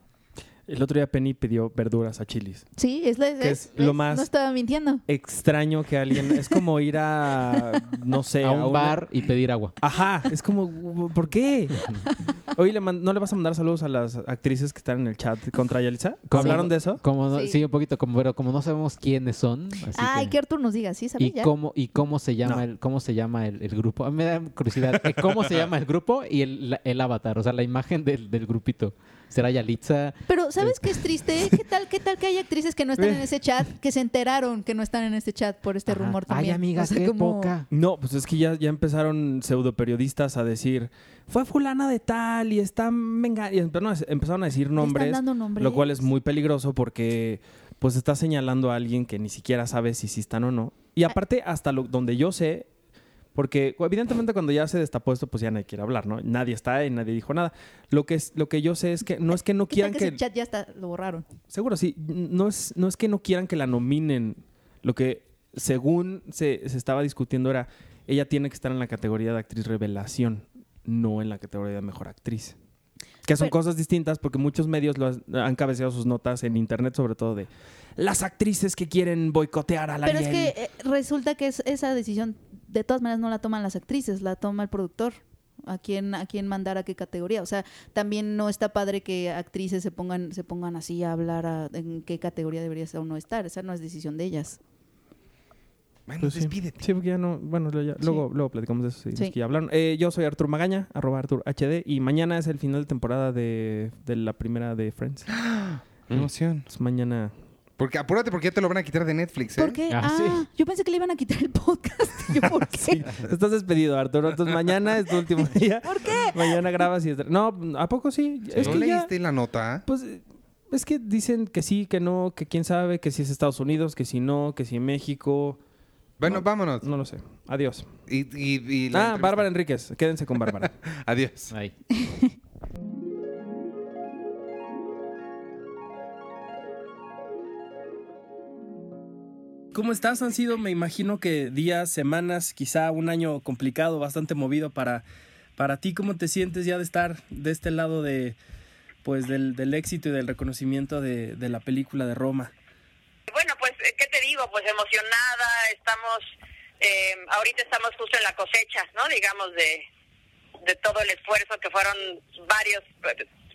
El otro día Penny pidió verduras a chilis. Sí, es, la- Que es- es lo más- No estaba mintiendo. Extraño que alguien. Es como ir a. No sé. a un una- bar y pedir agua. Ajá, es como, ¿por qué? Oye, ¿le man- ¿no le vas a mandar saludos a las actrices que están en el chat contra Yalitza? ¿Cómo? ¿Hablaron de eso? Como no- Sí. sí. un poquito, como, pero como no sabemos quiénes son. Así Ay, que- que Artur nos diga, ¿sí? ¿Sabes y ya? cómo y cómo se llama No. el cómo se llama el, el grupo. A mí me da curiosidad cómo se llama el grupo y el, el avatar, o sea, la imagen del, del grupito. ¿Será Yalitza? Pero ¿sabes qué es triste? ¿Qué tal, qué tal que hay actrices que no están en ese chat, que se enteraron que no están en este chat por este Ajá. rumor Ay, también? amiga, O sea, qué como- poca. No, pues es que ya, ya empezaron pseudo periodistas a decir, fue fulana de tal y está venga y empezaron a, decir están nombres, dando nombres. lo cual es muy peligroso porque pues está señalando a alguien que ni siquiera sabe si sí están o no. Y aparte hasta lo, donde yo sé, porque evidentemente cuando ya se destapó esto pues ya nadie quiere hablar, ¿no? Nadie está y nadie dijo nada. Lo que es lo que yo sé es que no es que no ¿Qué tal quieran que que ese chat ya está, lo borraron? Seguro, sí. No es, no es que no quieran que la nominen. Lo que, según se, se estaba discutiendo, era ella tiene que estar en la categoría de actriz revelación, no en la categoría de mejor actriz. Que son cosas distintas porque muchos medios lo has- han cabeceado sus notas en internet, sobre todo de las actrices que quieren boicotear a la Pero es que eh, resulta que es- esa decisión de todas maneras no la toman las actrices, la toma el productor. A quién, a quién mandar a qué categoría. O sea, también no está padre que actrices se pongan, se pongan así a hablar a- en qué categoría debería o no estar. Esa no es decisión de ellas. Bueno, Pues sí. despídete. Sí, porque ya no. Bueno, luego, luego platicamos de eso. si Sí. es que ya hablaron. Eh, yo soy Artur Magaña, arroba Artur HD. Y mañana es el final de temporada de, de la primera de Friends. Qué emoción. Pues mañana. Porque, apúrate porque ya te lo van a quitar de Netflix, ¿eh? ¿Por qué? Ah, Ah, sí. yo pensé que le iban a quitar el podcast. Yo, ¿por qué? Sí, estás despedido, Arturo. Entonces mañana es tu último día. ¿Por qué? Mañana grabas y... No, ¿a poco sí? Es ¿No que ya... leíste la nota? Pues es que dicen que sí, que no, que quién sabe, que si es Estados Unidos, que si no, que si México. Bueno, No. vámonos. No lo sé. Adiós. Y, y- Ah, entrevista. Bárbara Enríquez. Quédense con Bárbara. Adiós. Ahí. ¿Cómo estás? Han sido, me imagino que días, semanas, quizá un año complicado, bastante movido para, Para ti, ¿cómo te sientes ya de estar de este lado de pues del, del éxito y del reconocimiento de, de la película de Roma? Bueno, pues, ¿qué te digo? Pues emocionada, estamos, eh, ahorita estamos justo en la cosecha, ¿no? Digamos, de, de todo el esfuerzo que fueron varios,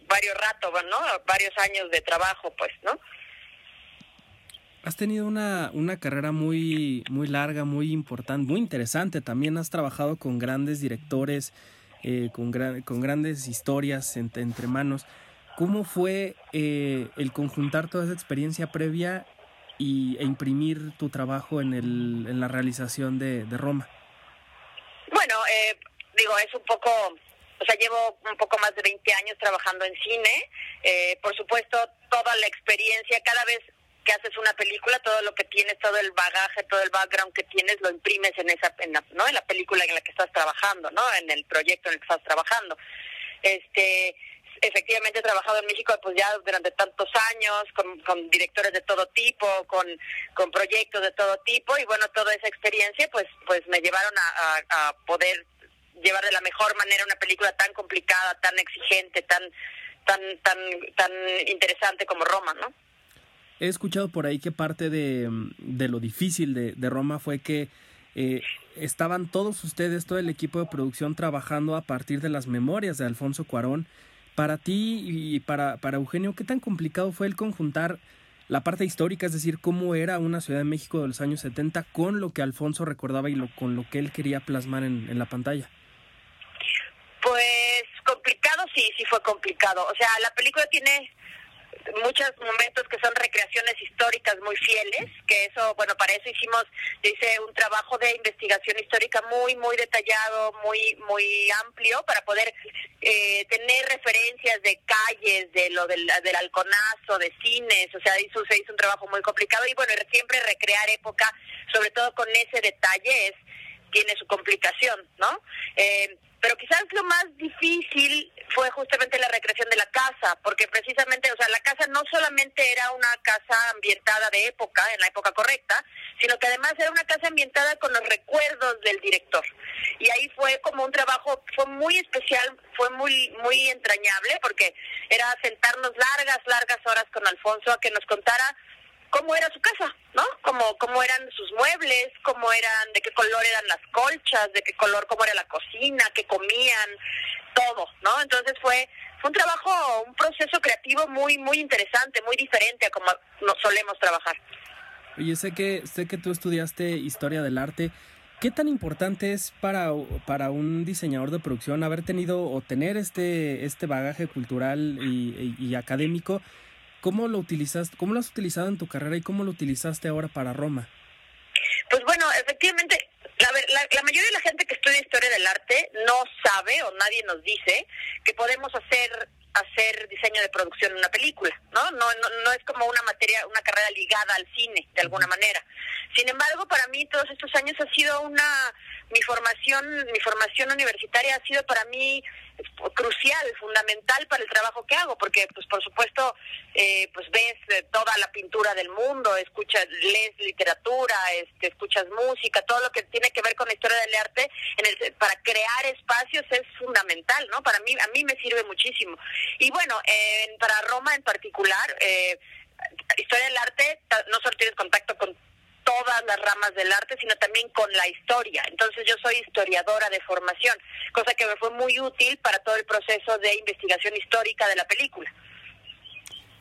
varios ratos, ¿no? Varios años de trabajo, pues, ¿no? Has tenido una, una carrera muy, muy larga, muy importante, muy interesante. También has trabajado con grandes directores, eh, con, con grandes historias entre manos. ¿Cómo fue eh, el conjuntar toda esa experiencia previa y, e imprimir tu trabajo en, el, en la realización de, de Roma? Bueno, eh, digo, es un poco, o sea, llevo un poco más de 20 años trabajando en cine. Eh, por supuesto, toda la experiencia, cada vez que haces una película, todo lo que tienes, todo el bagaje, todo el background que tienes, lo imprimes en esa, en la, ¿no? En la película en la que estás trabajando, ¿no? En el proyecto en el que estás trabajando. Este, efectivamente he trabajado en México pues ya durante tantos años con, con directores de todo tipo con, con proyectos de todo tipo y bueno toda esa experiencia pues pues me llevaron a, a, a poder llevar de la mejor manera una película tan complicada tan exigente tan tan tan tan interesante como Roma no he escuchado por ahí que parte de, de lo difícil de, de Roma fue que eh, estaban todos ustedes, todo el equipo de producción trabajando a partir de las memorias de Alfonso Cuarón para ti y para, para Eugenio, ¿qué tan complicado fue el conjuntar la parte histórica, es decir, cómo era una Ciudad de México de los años 70 con lo que Alfonso recordaba y lo, con lo que él quería plasmar en, en la pantalla? Pues complicado, sí, sí fue complicado. O sea, la película tiene muchos momentos que son recreaciones históricas muy fieles, que eso, bueno, para eso hicimos, hice un trabajo de investigación histórica muy, muy detallado, muy, muy amplio, para poder eh, tener referencias de calles, de lo del, del halconazo, de cines, o sea, hizo, se hizo un trabajo muy complicado y bueno, siempre recrear época, sobre todo con ese detalle, es, tiene su complicación, ¿no? Eh, pero quizás lo más difícil fue justamente la recreación de la casa, porque precisamente, o sea, la casa no solamente era una casa ambientada de época, en la época correcta, sino que además era una casa ambientada con los recuerdos del director. Y ahí fue como un trabajo, fue muy especial, fue muy, muy entrañable, porque era sentarnos largas, largas horas con Alfonso a que nos contara cómo era su casa, ¿no? Cómo, cómo eran sus muebles, cómo eran, de qué color eran las colchas, de qué color, cómo era la cocina, qué comían, todo, ¿no? Entonces fue, fue un trabajo, un proceso creativo muy, muy interesante, muy diferente a como nos solemos trabajar. Oye, sé que, sé que tú estudiaste historia del arte. ¿Qué tan importante es para, para un diseñador de producción haber tenido o tener este, este bagaje cultural y, y, y académico ¿Cómo lo utilizaste, cómo lo has utilizado en tu carrera y cómo lo utilizaste ahora para Roma? Pues bueno, efectivamente, la, la, la, mayoría de la gente que estudia historia del arte no sabe o nadie nos dice que podemos hacer hacer diseño de producción en una película, ¿no? No, no, no es como una materia, una carrera ligada al cine, de alguna manera. Sin embargo, para mí todos estos años ha sido una, mi formación, mi formación universitaria ha sido para mí crucial, fundamental para el trabajo que hago, porque pues por supuesto eh, pues ves eh, toda la pintura del mundo, escuchas, lees literatura, este, escuchas música, todo lo que tiene que ver con la historia del arte, en el, para crear espacios es fundamental, ¿no? Para mí, a mí me sirve muchísimo. Y bueno, eh, para Roma en particular, eh, historia del arte, no solo tienes contacto con todas las ramas del arte, sino también con la historia. Entonces yo soy historiadora de formación, cosa que me fue muy útil para todo el proceso de investigación histórica de la película.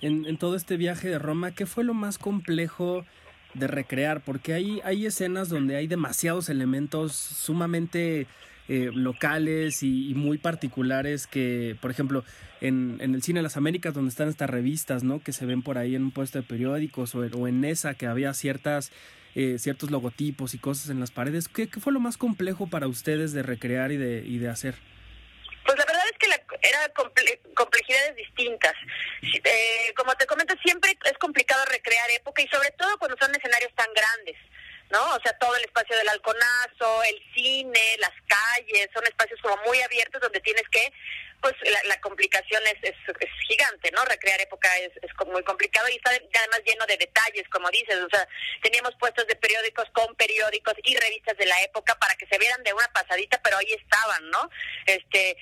En, en todo este viaje de Roma, ¿qué fue lo más complejo de recrear? Porque hay, hay escenas donde hay demasiados elementos sumamente eh, locales y, y, muy particulares que, por ejemplo, en, en, el Cine de las Américas, donde están estas revistas, ¿no? Que se ven por ahí en un puesto de periódicos o, en esa que había ciertas, eh, ciertos logotipos y cosas en las paredes. ¿Qué, ¿Qué, fue lo más complejo para ustedes de recrear y de, y de hacer? Pues la verdad es que la, era comple complejidades distintas. Eh, como te comento, siempre es complicado recrear época y sobre todo cuando son escenarios tan grandes. ¿no? O sea, todo el espacio del halconazo, el cine, las calles, son espacios como muy abiertos donde tienes que pues la, complicación es, es, gigante, ¿no? Recrear época es, es muy complicado y está además lleno de detalles, como dices, o sea, teníamos puestos de periódicos con periódicos y revistas de la época para que se vieran de una pasadita, pero ahí estaban, ¿no? Este,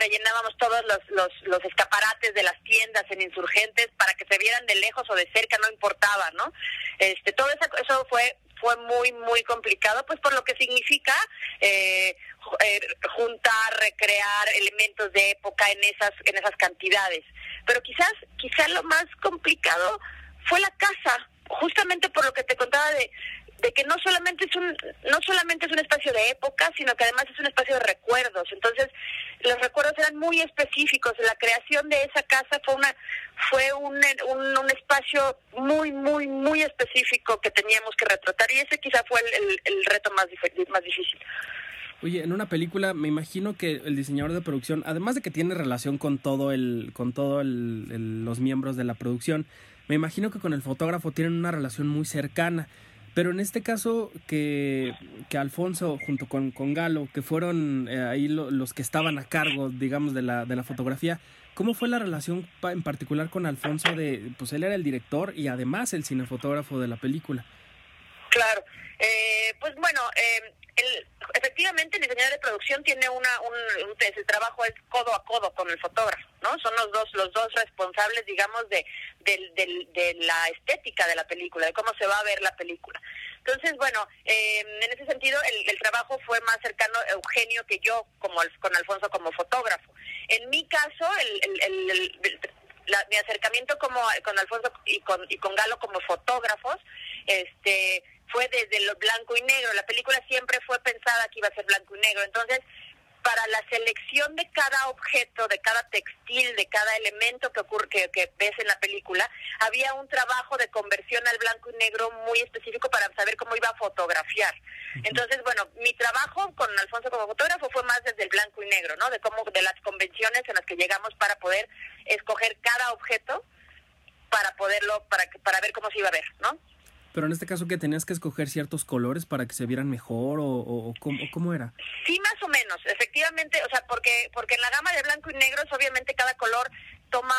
rellenábamos todos los, los, los escaparates de las tiendas en insurgentes para que se vieran de lejos o de cerca, no importaba, ¿no? Este, todo eso, eso fue fue muy, muy complicado, pues por lo que significa eh, eh, juntar, recrear elementos de época en esas, en esas cantidades. Pero quizás, quizás lo más complicado fue la casa, justamente por lo que te contaba de, de que no solamente es un no solamente es un espacio de época, sino que además es un espacio de recuerdos. Entonces, los recuerdos eran muy específicos. La creación de esa casa fue una fue un, un, espacio muy muy muy específico que teníamos que retratar y ese quizá fue el, el, reto más más difícil. Oye, en una película me imagino que el diseñador de producción, además de que tiene relación con todo el con todo el, los miembros de la producción, me imagino que con el fotógrafo tienen una relación muy cercana. Pero en este caso, que, que Alfonso junto con, con Galo, que fueron eh, ahí los que estaban a cargo, digamos, de la, de la fotografía, ¿cómo fue la relación en particular con Alfonso de, pues él era el director y además el cinefotógrafo de la película? Claro, eh, pues bueno, eh, el, efectivamente el diseñador de producción tiene una un, el trabajo es codo a codo con el fotógrafo no son los dos los dos responsables digamos de, de, la estética de la película de cómo se va a ver la película. Entonces bueno em, en ese sentido el, trabajo fue más cercano a Eugenio que yo como con Alfonso como fotógrafo. En mi caso el, mi acercamiento como con Alfonso y con y con Galo como fotógrafos este fue desde lo blanco y negro. La película siempre fue pensada que iba a ser blanco y negro. Entonces, para la selección de cada objeto, de cada textil, de cada elemento que ocurre que, ves en la película, había un trabajo de conversión al blanco y negro muy específico para saber cómo iba a fotografiar. Entonces, bueno, mi trabajo con Alfonso como fotógrafo fue más desde el blanco y negro, ¿no? De cómo de las convenciones en las que llegamos para poder escoger cada objeto para poderlo para para ver cómo se iba a ver, ¿no? Pero en este caso que tenías que escoger ciertos colores para que se vieran mejor o, o, ¿cómo, era? Sí, más o menos, efectivamente, o sea, porque porque en la gama de blanco y negros obviamente cada color toma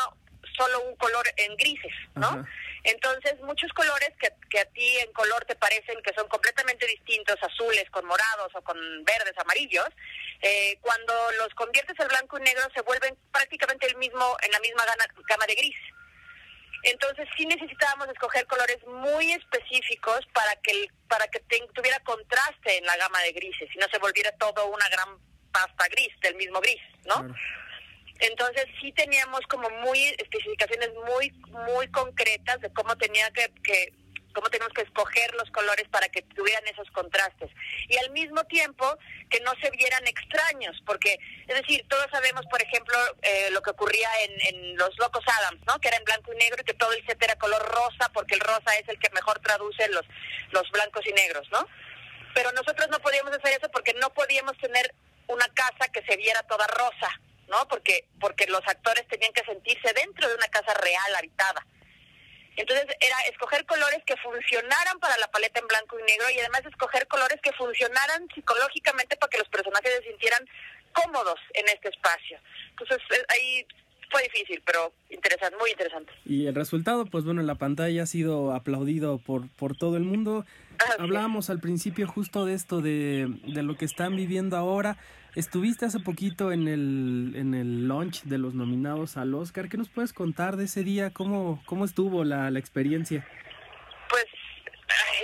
solo un color en grises, ¿no? Entonces, muchos colores que, que a ti en color te parecen que son completamente distintos, azules con morados o con verdes, amarillos, eh, cuando los conviertes al blanco y negro se vuelven prácticamente el mismo en la misma gama de gris. Entonces sí necesitábamos escoger colores muy específicos para que para que tuviera contraste en la gama de grises y no se volviera todo una gran pasta gris del mismo gris, ¿no? Entonces sí teníamos como muy especificaciones muy muy concretas de cómo tenía que, que cómo tenemos que escoger los colores para que tuvieran esos contrastes. Y al mismo tiempo que no se vieran extraños, porque, es decir, todos sabemos, por ejemplo, eh, lo que ocurría en, Los Locos Adams, ¿no? Que era en blanco y negro y que todo el set era color rosa, porque el rosa es el que mejor traduce los, los blancos y negros, ¿no? Pero nosotros no podíamos hacer eso porque no podíamos tener una casa que se viera toda rosa, ¿no? Porque, porque los actores tenían que sentirse dentro de una casa real, habitada. Entonces era escoger colores que funcionaran para la paleta en blanco y negro y además escoger colores que funcionaran psicológicamente para que los personajes se sintieran cómodos en este espacio. Entonces eh, ahí fue difícil, pero interesante, muy interesante. Y el resultado, pues bueno, en la pantalla ha sido aplaudido por, por todo el mundo. Hablábamos al principio justo de esto, de, de lo que están viviendo ahora. Estuviste hace poquito en el, en el launch de los nominados al Oscar. ¿Qué nos puedes contar de ese día? ¿Cómo, cómo estuvo la, la experiencia? Pues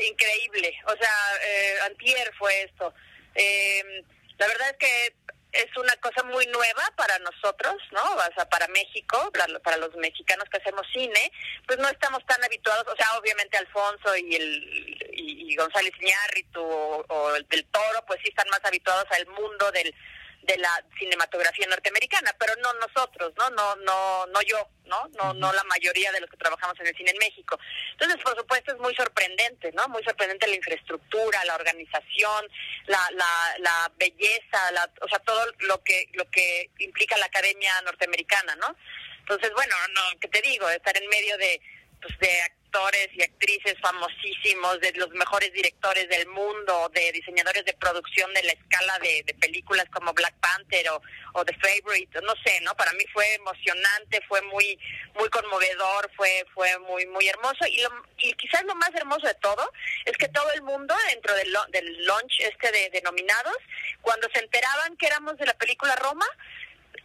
increíble. O sea, eh, antier fue esto. Eh, la verdad es que es una cosa muy nueva para nosotros, ¿no? O sea, para México, para, los mexicanos que hacemos cine, pues no estamos tan habituados, o sea, obviamente Alfonso y el y, González Iñárritu o, o, el del Toro, pues sí están más habituados al mundo del de la cinematografía norteamericana, pero no nosotros, ¿no? No no no yo, ¿no? No no la mayoría de los que trabajamos en el cine en México. Entonces, por supuesto, es muy sorprendente, ¿no? Muy sorprendente la infraestructura, la organización, la la, la belleza, la, o sea, todo lo que lo que implica la academia norteamericana, ¿no? Entonces, bueno, no, ¿qué te digo? Estar en medio de pues de actores y actrices famosísimos, de los mejores directores del mundo, de diseñadores de producción de la escala de, películas como Black Panther o, o, The Favorite, no sé, ¿no? Para mí fue emocionante, fue muy muy conmovedor, fue fue muy muy hermoso y, lo, y quizás lo más hermoso de todo es que todo el mundo dentro del, del launch este de, de nominados, cuando se enteraban que éramos de la película Roma,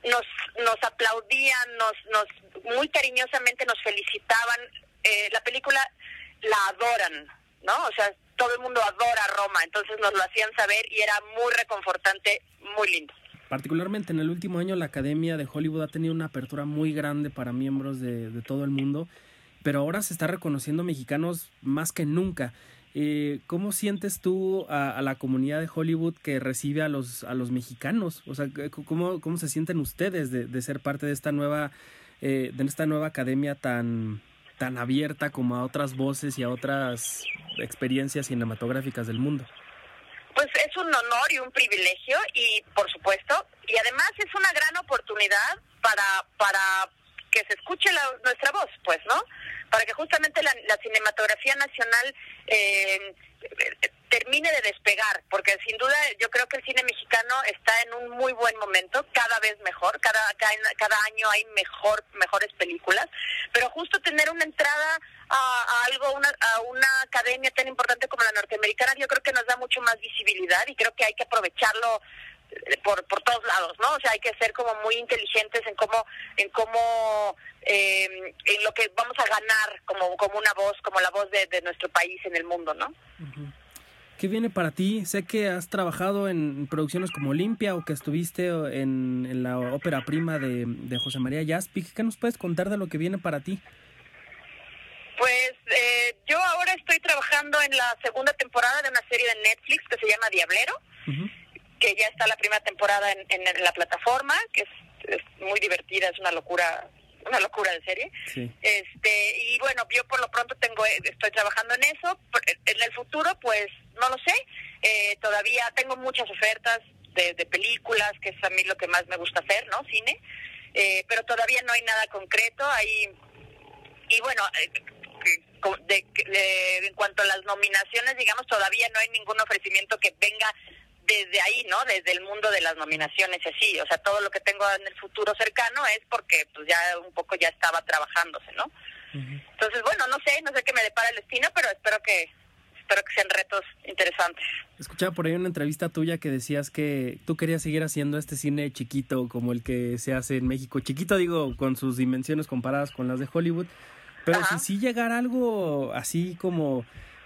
nos, nos aplaudían, nos, nos muy cariñosamente nos felicitaban. Eh, la película la adoran, ¿no? O sea, todo el mundo adora Roma, entonces nos lo hacían saber y era muy reconfortante, muy lindo. Particularmente en el último año la Academia de Hollywood ha tenido una apertura muy grande para miembros de, de todo el mundo, pero ahora se está reconociendo mexicanos más que nunca. Eh, ¿Cómo sientes tú a, la comunidad de Hollywood que recibe a los, a los mexicanos? O sea, ¿cómo, cómo se sienten ustedes de, de ser parte de esta nueva, eh, de esta nueva academia tan, tan abierta como a otras voces y a otras experiencias cinematográficas del mundo? Pues es un honor y un privilegio y por supuesto, y además es una gran oportunidad para, para que se escuche nuestra voz, pues, ¿no? Para que justamente la, cinematografía nacional eh, de despegar, porque sin duda yo creo que el cine mexicano está en un muy buen momento, cada vez mejor, cada, cada, año hay mejor, mejores películas, pero justo tener una entrada a, algo, una, a una academia tan importante como la norteamericana, yo creo que nos da mucho más visibilidad y creo que hay que aprovecharlo por, por todos lados, ¿no? O sea, hay que ser como muy inteligentes en cómo, en cómo, eh, en lo que vamos a ganar como, como una voz, como la voz de, nuestro país en el mundo, ¿no? ¿Qué viene para ti? Sé que has trabajado en producciones como Olimpia o que estuviste en, en la ópera prima de, de José María Jaspic. ¿Qué nos puedes contar de lo que viene para ti? Pues eh, yo ahora estoy trabajando en la segunda temporada de una serie de Netflix que se llama Diablero que ya está la primera temporada en, en la plataforma, que es, muy divertida, es una locura una locura de serie. Este, y bueno, yo por lo pronto tengo estoy trabajando en eso. En el futuro, pues no lo sé. Eh, todavía tengo muchas ofertas de, de, películas, que es a mí lo que más me gusta hacer, ¿no? Cine. Eh, pero todavía no hay nada concreto. Ahí y bueno, eh, en cuanto a las nominaciones, digamos, todavía no hay ningún ofrecimiento que venga desde ahí, ¿no? Desde el mundo de las nominaciones así. O sea, todo lo que tengo en el futuro cercano es porque pues ya un poco ya estaba trabajándose, ¿no? Entonces, bueno, no sé, no sé qué me depara el destino, pero espero que espero que sean retos interesantes. Escuchaba por ahí una entrevista tuya que decías que tú querías seguir haciendo este cine chiquito como el que se hace en México. Chiquito digo, con sus dimensiones comparadas con las de Hollywood. Pero si sí llegara algo así como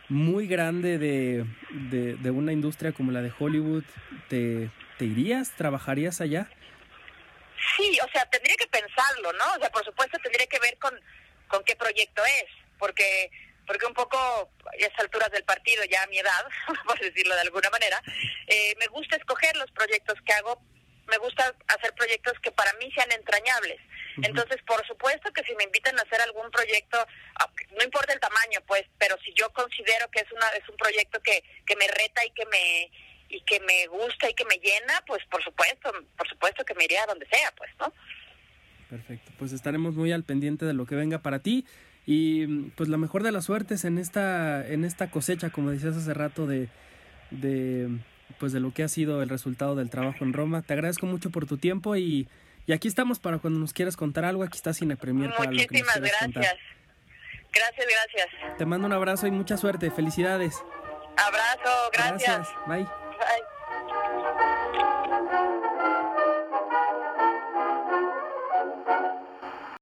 muy grande de, de, una industria como la de Hollywood, ¿te, ¿te irías? ¿Trabajarías allá? Sí, o sea, tendría que pensarlo, ¿no? O sea, por supuesto tendría que ver con, con qué proyecto es, porque porque un poco a estas alturas del partido, ya a mi edad, por decirlo de alguna manera, eh, me gusta escoger los proyectos que hago me gusta hacer proyectos que para mí sean entrañables. Entonces, por supuesto que si me invitan a hacer algún proyecto, no importa el tamaño, pues, pero si yo considero que es una es un proyecto que, que me reta y que me y que me gusta y que me llena, pues por supuesto, por supuesto que me iría a donde sea, pues, ¿no? Perfecto, pues estaremos muy al pendiente de lo que venga para ti y pues la mejor de las suertes en esta en esta cosecha, como decías hace rato de de pues de lo que ha sido el resultado del trabajo en Roma. Te agradezco mucho por tu tiempo y, y aquí estamos para cuando nos quieras contar algo. Aquí está Cine Premier para lo que nos gracias. Gracias, gracias. Te mando un abrazo y mucha suerte. Felicidades. Abrazo, gracias. Gracias. Bye. Bye.